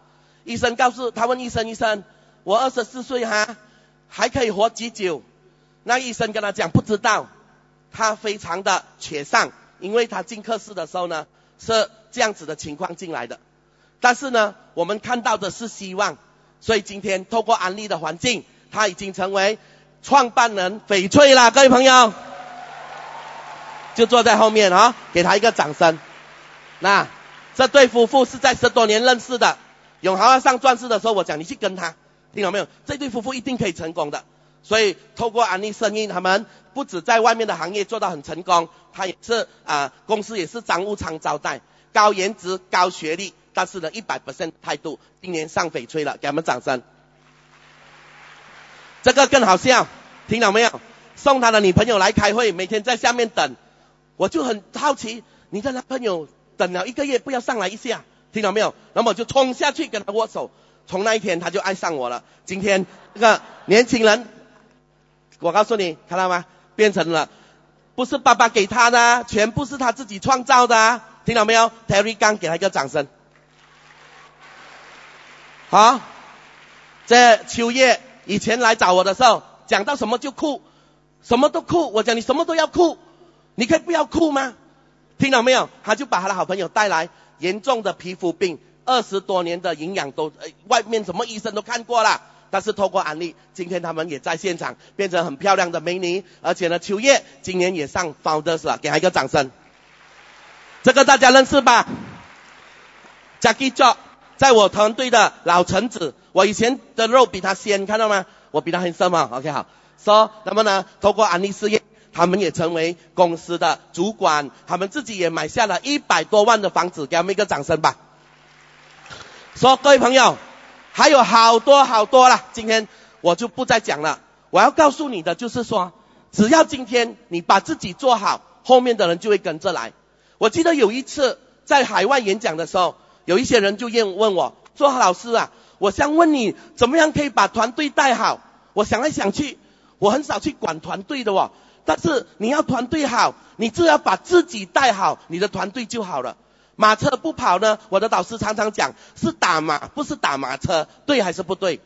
Speaker 1: 医生告诉他问医生医生，我二十四岁哈，还可以活几久？那医生跟他讲不知道，他非常的沮丧，因为他进科室的时候呢是这样子的情况进来的，但是呢我们看到的是希望，所以今天透过安利的环境，他已经成为创办人翡翠啦，各位朋友，就坐在后面啊，给他一个掌声。那这对夫妇是在十多年认识的，永豪要上钻石的时候，我讲你去跟他，听到没有？这对夫妇一定可以成功的。所以透过安利生意，他们不止在外面的行业做到很成功，他也是啊，公司也是商务舱招待，高颜值、高学历，但是呢，一百 percent 态度，今年上翡翠了，给他们掌声。这个更好笑，听到没有？送他的女朋友来开会，每天在下面等，我就很好奇，你的男朋友等了一个月，不要上来一下，听到没有？那么就冲下去跟他握手，从那一天他就爱上我了。今天这个年轻人。我告诉你，看到吗？变成了，不是爸爸给他的，全部是他自己创造的，听到没有？Terry 刚给他一个掌声。好，这秋叶以前来找我的时候，讲到什么就哭，什么都哭。我讲你什么都要哭，你可以不要哭吗？听到没有？他就把他的好朋友带来，严重的皮肤病，二十多年的营养都，外面什么医生都看过了。但是透过安利，今天他们也在现场变成很漂亮的美女，而且呢，秋叶今年也上 Founders 了，给他一个掌声。这个大家认识吧？Jackie Jo，在我团队的老臣子，我以前的肉比他鲜，看到吗？我比他很深嘛。OK 好，说那么呢，透过安利事业，他们也成为公司的主管，他们自己也买下了一百多万的房子，给他们一个掌声吧。说各位朋友。还有好多好多了，今天我就不再讲了。我要告诉你的就是说，只要今天你把自己做好，后面的人就会跟着来。我记得有一次在海外演讲的时候，有一些人就问问我说：“老师啊，我想问你，怎么样可以把团队带好？”我想来想去，我很少去管团队的哦。但是你要团队好，你只要把自己带好，你的团队就好了。马车不跑呢？我的导师常常讲，是打马，不是打马车，对还是不对？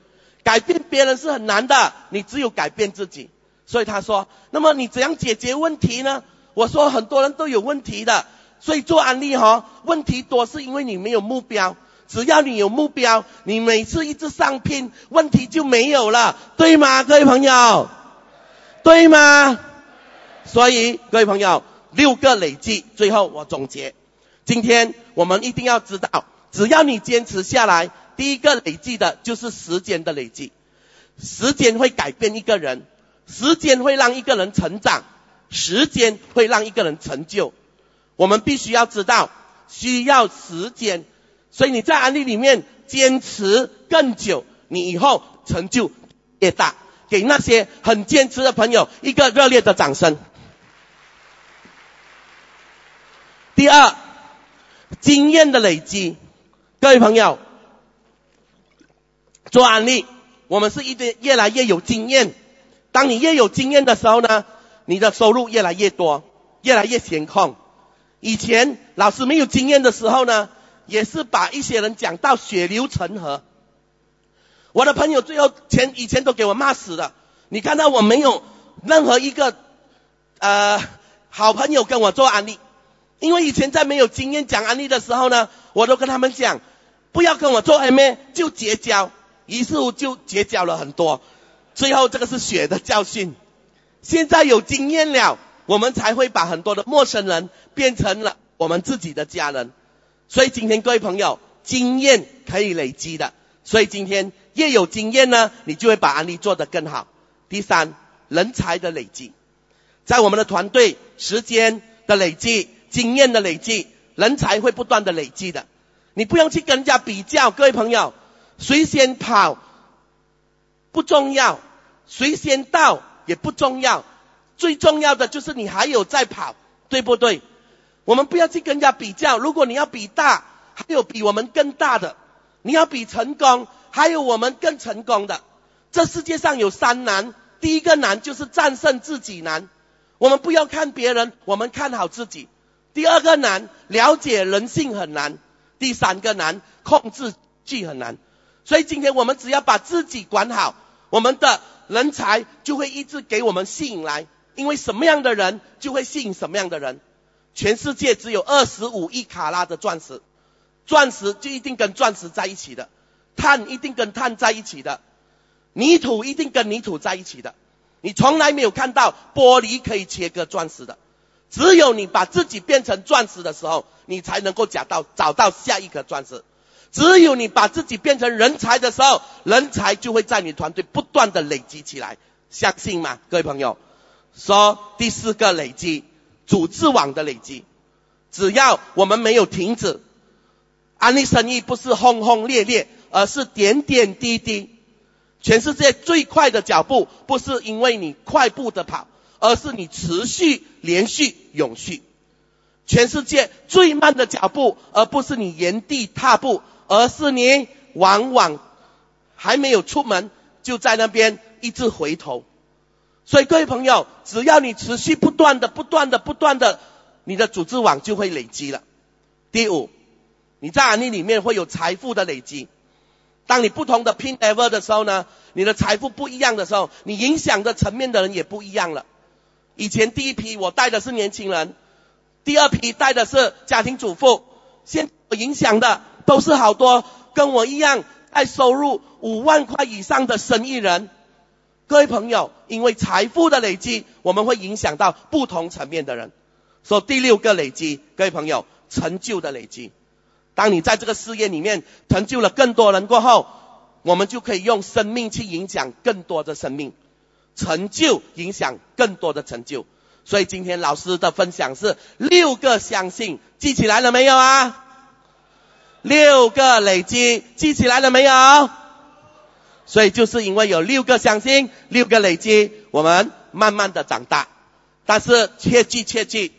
Speaker 1: 改变别人是很难的，你只有改变自己。所以他说，那么你怎样解决问题呢？我说很多人都有问题的，所以做安利哈，问题多是因为你没有目标。只要你有目标，你每次一直上拼，问题就没有了，对吗？各位朋友，对吗？所以各位朋友，六个累计，最后我总结。今天我们一定要知道，只要你坚持下来，第一个累计的就是时间的累计。时间会改变一个人，时间会让一个人成长，时间会让一个人成就。我们必须要知道，需要时间，所以你在安利里面坚持更久，你以后成就越大。给那些很坚持的朋友一个热烈的掌声。第二，经验的累积，各位朋友，做案例，我们是一定越来越有经验。当你越有经验的时候呢，你的收入越来越多，越来越显控。以前老师没有经验的时候呢，也是把一些人讲到血流成河。我的朋友最后前以前都给我骂死了。你看到我没有任何一个呃好朋友跟我做安利，因为以前在没有经验讲安利的时候呢，我都跟他们讲不要跟我做 MA 就结交，于是乎就结交了很多。最后这个是血的教训。现在有经验了，我们才会把很多的陌生人变成了我们自己的家人。所以今天各位朋友，经验可以累积的。所以今天越有经验呢，你就会把安利做得更好。第三，人才的累积，在我们的团队，时间的累积，经验的累积，人才会不断的累积的。你不用去跟人家比较，各位朋友，谁先跑不重要，谁先到也不重要，最重要的就是你还有在跑，对不对？我们不要去跟人家比较。如果你要比大，还有比我们更大的；你要比成功，还有我们更成功的。这世界上有三难，第一个难就是战胜自己难。我们不要看别人，我们看好自己。第二个难，了解人性很难。第三个难，控制剧很难。所以今天我们只要把自己管好，我们的人才就会一直给我们吸引来。因为什么样的人就会吸引什么样的人。全世界只有二十五亿卡拉的钻石，钻石就一定跟钻石在一起的，碳一定跟碳在一起的。泥土一定跟泥土在一起的，你从来没有看到玻璃可以切割钻石的，只有你把自己变成钻石的时候，你才能够找到找到下一颗钻石。只有你把自己变成人才的时候，人才就会在你团队不断的累积起来，相信吗，各位朋友？说第四个累积，组织网的累积，只要我们没有停止，安利生意不是轰轰烈烈，而是点点滴滴。全世界最快的脚步，不是因为你快步的跑，而是你持续、连续、永续。全世界最慢的脚步，而不是你原地踏步，而是你往往还没有出门，就在那边一直回头。所以各位朋友，只要你持续不断的、不断的、不断的，你的组织网就会累积了。第五，你在案例里面会有财富的累积。当你不同的 pin level 的时候呢，你的财富不一样的时候，你影响的层面的人也不一样了。以前第一批我带的是年轻人，第二批带的是家庭主妇，现我影响的都是好多跟我一样爱收入五万块以上的生意人。各位朋友，因为财富的累积，我们会影响到不同层面的人。说第六个累积，各位朋友，成就的累积。当你在这个事业里面成就了更多人过后，我们就可以用生命去影响更多的生命，成就影响更多的成就。所以今天老师的分享是六个相信，记起来了没有啊？六个累积，记起来了没有？所以就是因为有六个相信，六个累积，我们慢慢的长大。但是切记切记，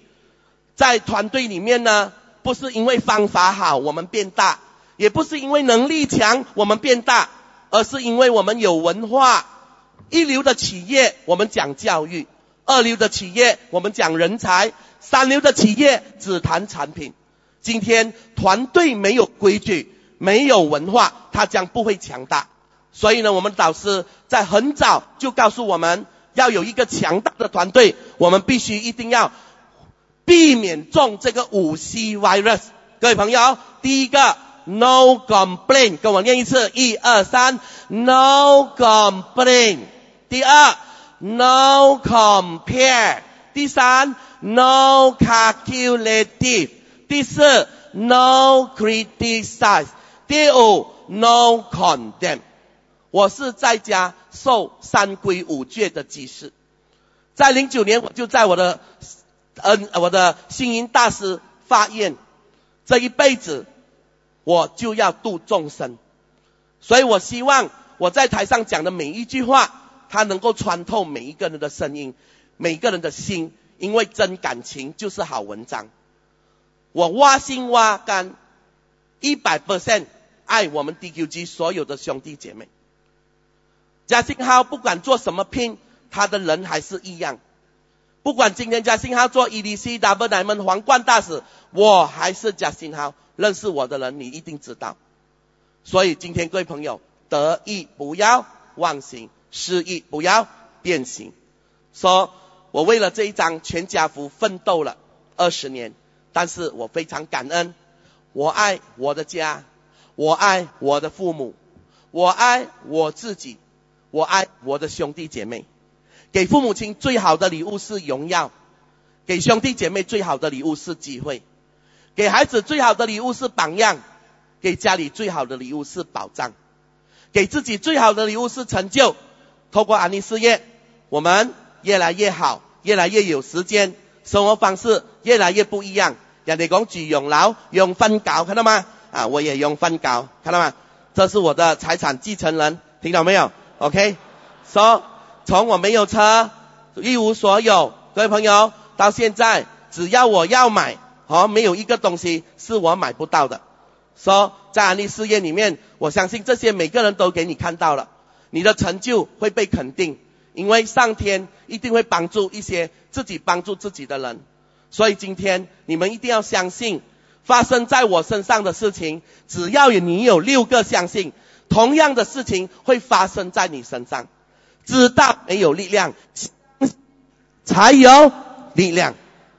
Speaker 1: 在团队里面呢。不是因为方法好我们变大，也不是因为能力强我们变大，而是因为我们有文化。一流的企业我们讲教育，二流的企业我们讲人才，三流的企业只谈产品。今天团队没有规矩，没有文化，它将不会强大。所以呢，我们导师在很早就告诉我们要有一个强大的团队，我们必须一定要。避免中这个五 C virus，各位朋友，第一个 no complain，跟我念一次，一二三，no complain。第二 no compare。第三 no calculative。第四 no criticize。第五 no condemn。我是在家受三规五戒的记事，在零九年我就在我的。嗯，我的星云大师发愿，这一辈子 我就要度众生，所以我希望我在台上讲的每一句话，它能够穿透每一个人的声音，每个人的心，因为真感情就是好文章。我挖心挖肝，一百 percent 爱我们 DQG 所有的兄弟姐妹。嘉兴号不管做什么拼，他的人还是一样。不管今天嘉兴号做 EDC Double Diamond 皇冠大使，我还是嘉兴号。认识我的人，你一定知道。所以今天各位朋友，得意不要忘形，失意不要变形。说我为了这一张全家福奋斗了二十年，但是我非常感恩。我爱我的家，我爱我的父母，我爱我自己。我爱我的兄弟姐妹，给父母亲最好的礼物是荣耀，给兄弟姐妹最好的礼物是机会，给孩子最好的礼物是榜样，给家里最好的礼物是保障，给自己最好的礼物是成就。透过安利事业，我们越来越好，越来越有时间，生活方式越来越不一样。人哋讲住养老用瞓觉，看到吗？啊，我也用瞓觉，看到吗？这是我的财产继承人，听到没有？OK，说从我没有车，一无所有，各位朋友，到现在只要我要买，好，没有一个东西是我买不到的。说在安利事业里面，我相信这些每个人都给你看到了，你的成就会被肯定，因为上天一定会帮助一些自己帮助自己的人。所以今天你们一定要相信，发生在我身上的事情，只要你有六个相信。同样的事情会发生在你身上，知道没有力量，才有力量。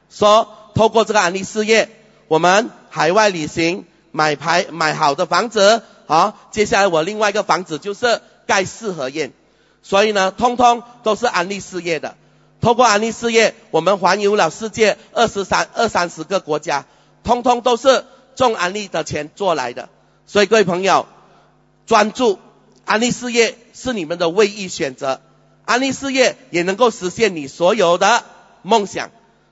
Speaker 1: 说透过这个安利事业，我们海外旅行买牌买好的房子，好，接下来我另外一个房子就是盖四合院，所以呢，通通都是安利事业的。透过安利事业，我们环游了世界二十三二三十个国家，通通都是中安利的钱做来的。所以各位朋友。专注安利事业是你们的唯一选择，安利事业也能够实现你所有的梦想。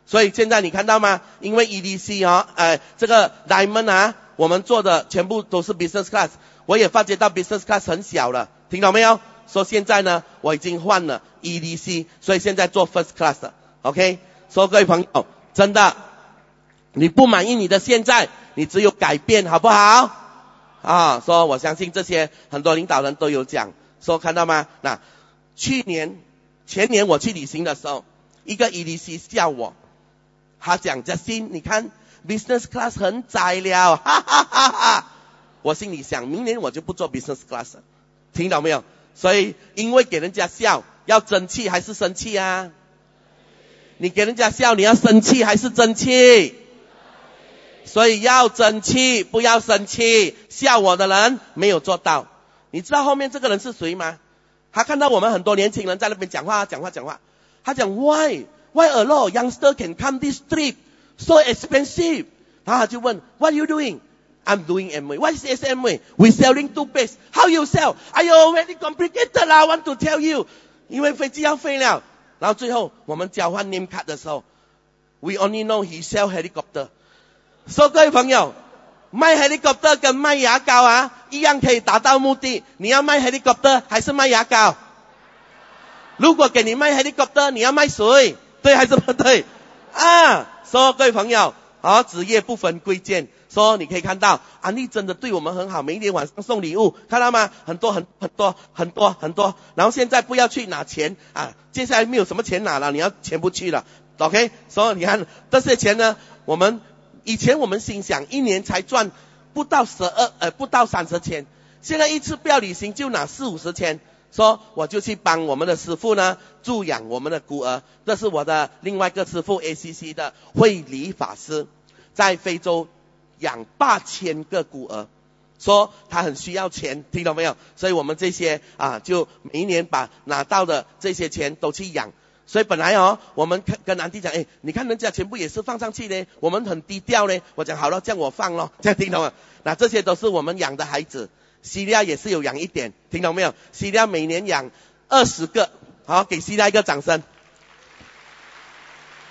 Speaker 1: 所以现在你看到吗？因为 EDC 啊，哎，这个 Diamond 啊，我们做的全部都是 Business Class，我也发觉到 Business Class 很小了，听到没有？说现在呢，我已经换了 EDC，所以现在做 First Class，OK？说各位朋友，真的，你不满意你的现在，你只有改变，好不好？啊，说我相信这些很多领导人都有讲，说看到吗？那去年、前年我去旅行的时候，一个 EDC 叫我，他讲嘉欣，你看 business class 很窄了，哈哈哈哈。我心里想，明年我就不做 business class，听到没有？所以因为给人家笑，要争气还是生气啊？你给人家笑，你要生气还是争气？所以要争气，不要生气。笑我的人没有做到。你知道后面这个人是谁吗？他看到我们很多年轻人在那边讲话，讲话，讲话。他讲 Why Why a lot youngster can come this trip so expensive？然后他就问 What are you doing? I'm doing MA. What is SMA? We selling toothpaste. How you sell? 哎呦，very complicated 啦！Want to tell you？因为飞机要飞了。然后最后我们交换 name card 的时候，We only know he sell helicopter。说各位朋友，卖 helicopter 跟卖牙膏啊，一样可以达到目的。你要卖 helicopter 还是卖牙膏？如果给你卖 helicopter，你要卖谁？ 对还是不对？啊，说各位朋友，好，职业不分贵贱。说你可以看到，安利真的对我们很好，每一天晚上送礼物，看到吗？很多很很多很多很多。然后现在不要去拿钱啊，接下来没有什么钱拿了，你要钱不去了。OK，所以你看这些钱呢，我们。以前我们心想一年才赚不到十二呃不到三十千，现在一次不要旅行就拿四五十千，说我就去帮我们的师傅呢助养我们的孤儿，这是我的另外一个师傅 ACC 的慧理法师，在非洲养八千个孤儿，说他很需要钱，听到没有？所以我们这些啊就每年把拿到的这些钱都去养。所以本来哦，我们跟跟南帝讲，哎，你看人家全部也是放上去的，我们很低调呢。我讲好了，这样我放咯，这样听懂吗？那这些都是我们养的孩子，西利亚也是有养一点，听懂没有？西利亚每年养二十个，好，给西利亚一个掌声。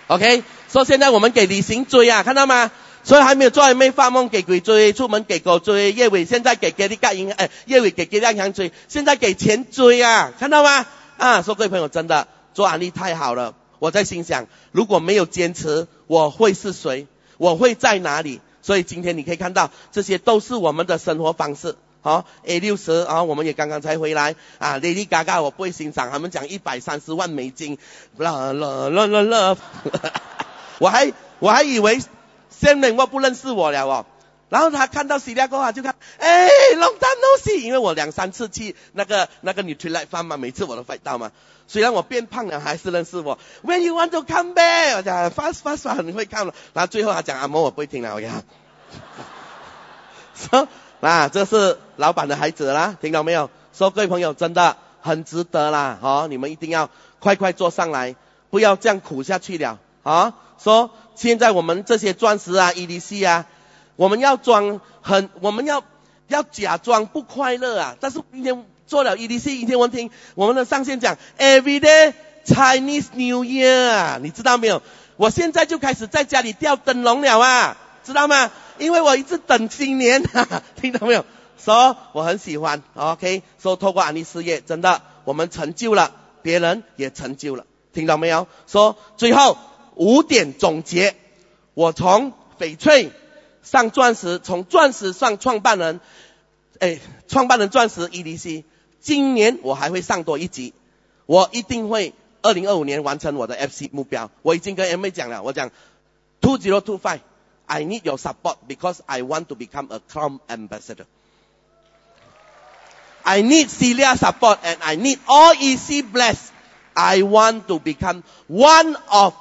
Speaker 1: OK，说现在我们给李行追啊，看到吗？所以还没有做还没发梦给鬼追，出门给狗追，叶伟现在给给你盖银哎，叶伟给给亮强追，现在给钱追啊，看到吗？啊，说各位朋友真的做安利太好了，我在心想如果没有坚持，我会是谁？我会在哪里？所以今天你可以看到，这些都是我们的生活方式。好，A 六十啊，我们也刚刚才回来啊，Lady Gaga 我不会欣赏，他们讲一百三十万美金，啦啦啦啦啦，[laughs] 我还我还以为 Sam 我不认识我了哦，然后他看到 C 列过后就看，哎，Long time no see，因为我两三次去那个那个 Nutrilite f a r 嘛，每次我都快到嘛，虽然我变胖了，还是认识我。When you want to come back？我讲 fast fast fast，你会看了，然后最后他讲阿嬷我不会听了，我讲，[laughs] 说。啊，这是老板的孩子啦，听到没有？说各位朋友，真的很值得啦，哦，你们一定要快快坐上来，不要这样苦下去了，啊！说现在我们这些钻石啊、EDC 啊，我们要装很，我们要要假装不快乐啊。但是今天做了 EDC，一天我听我们的上线讲，Everyday Chinese New Year 啊，你知道没有？我现在就开始在家里吊灯笼了啊，知道吗？因为我一直等新年，[laughs] 听到没有？说我很喜欢，OK？说透过安利事业，真的我们成就了，别人也成就了，听到没有？说最后五点总结，我从翡翠上钻石，从钻石上创办人，哎，创办人钻石 EDC，今年我还会上多一级，我一定会二零二五年完成我的 FC 目标，我已经跟 M A 讲了，我讲 two zero two five。I need your support because I want to become a Crown ambassador. I need Celia support and I need all EC bless. I want to become one of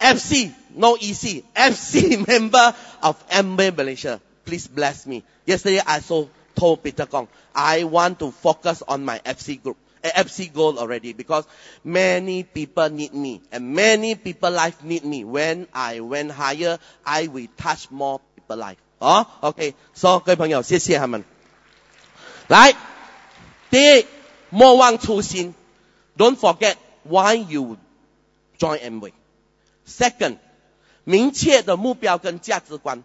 Speaker 1: FC, no EC, FC [laughs] member of MBA Malaysia. Please bless me. Yesterday I so told Peter Kong, I want to focus on my FC group FC goal already because many people need me and many people life need me. When I went higher, I will touch more people life. Oh, okay. So 各位朋友，谢谢他们。来，第一，莫忘初心。Don't forget why you join Amway. Second，明确的目标跟价值观，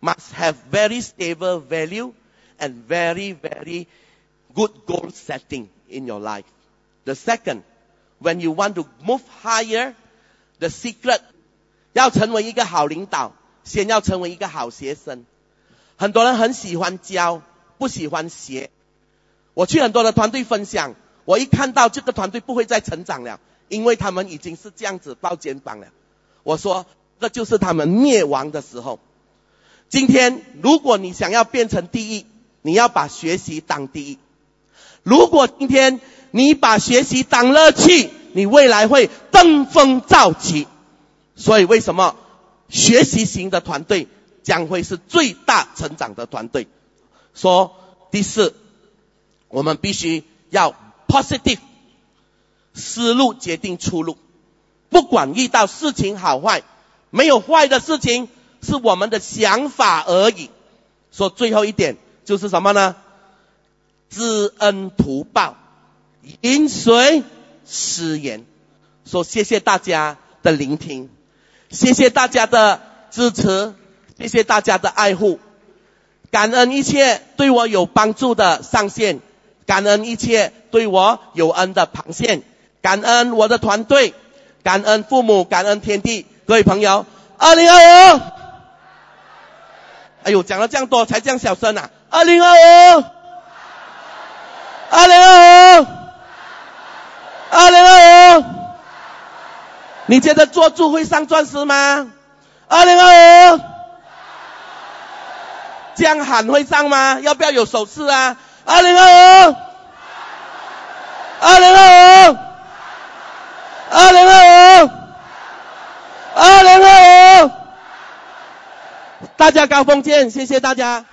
Speaker 1: must have very stable value and very very good goal setting in your life. The second, when you want to move higher, the secret 要成为一个好领导，先要成为一个好学生。很多人很喜欢教，不喜欢学。我去很多的团队分享，我一看到这个团队不会再成长了，因为他们已经是这样子抱肩膀了。我说，这就是他们灭亡的时候。今天，如果你想要变成第一，你要把学习当第一。如果今天你把学习当乐趣，你未来会登峰造极。所以为什么学习型的团队将会是最大成长的团队？说第四，我们必须要 positive，思路决定出路。不管遇到事情好坏，没有坏的事情，是我们的想法而已。说最后一点就是什么呢？知恩图报，饮水思源。说谢谢大家的聆听，谢谢大家的支持，谢谢大家的爱护，感恩一切对我有帮助的上线，感恩一切对我有恩的螃蟹，感恩我的团队，感恩父母，感恩天地。各位朋友，二零二五，哎呦，讲了这样多，才这样小声啊！二零二五。二零二五，二零二五，你觉得做住会上钻石吗？二零二五，这样喊会上吗？要不要有手势啊？二零二五，二零二五，二零二五，二零二五，大家高峰见，谢谢大家。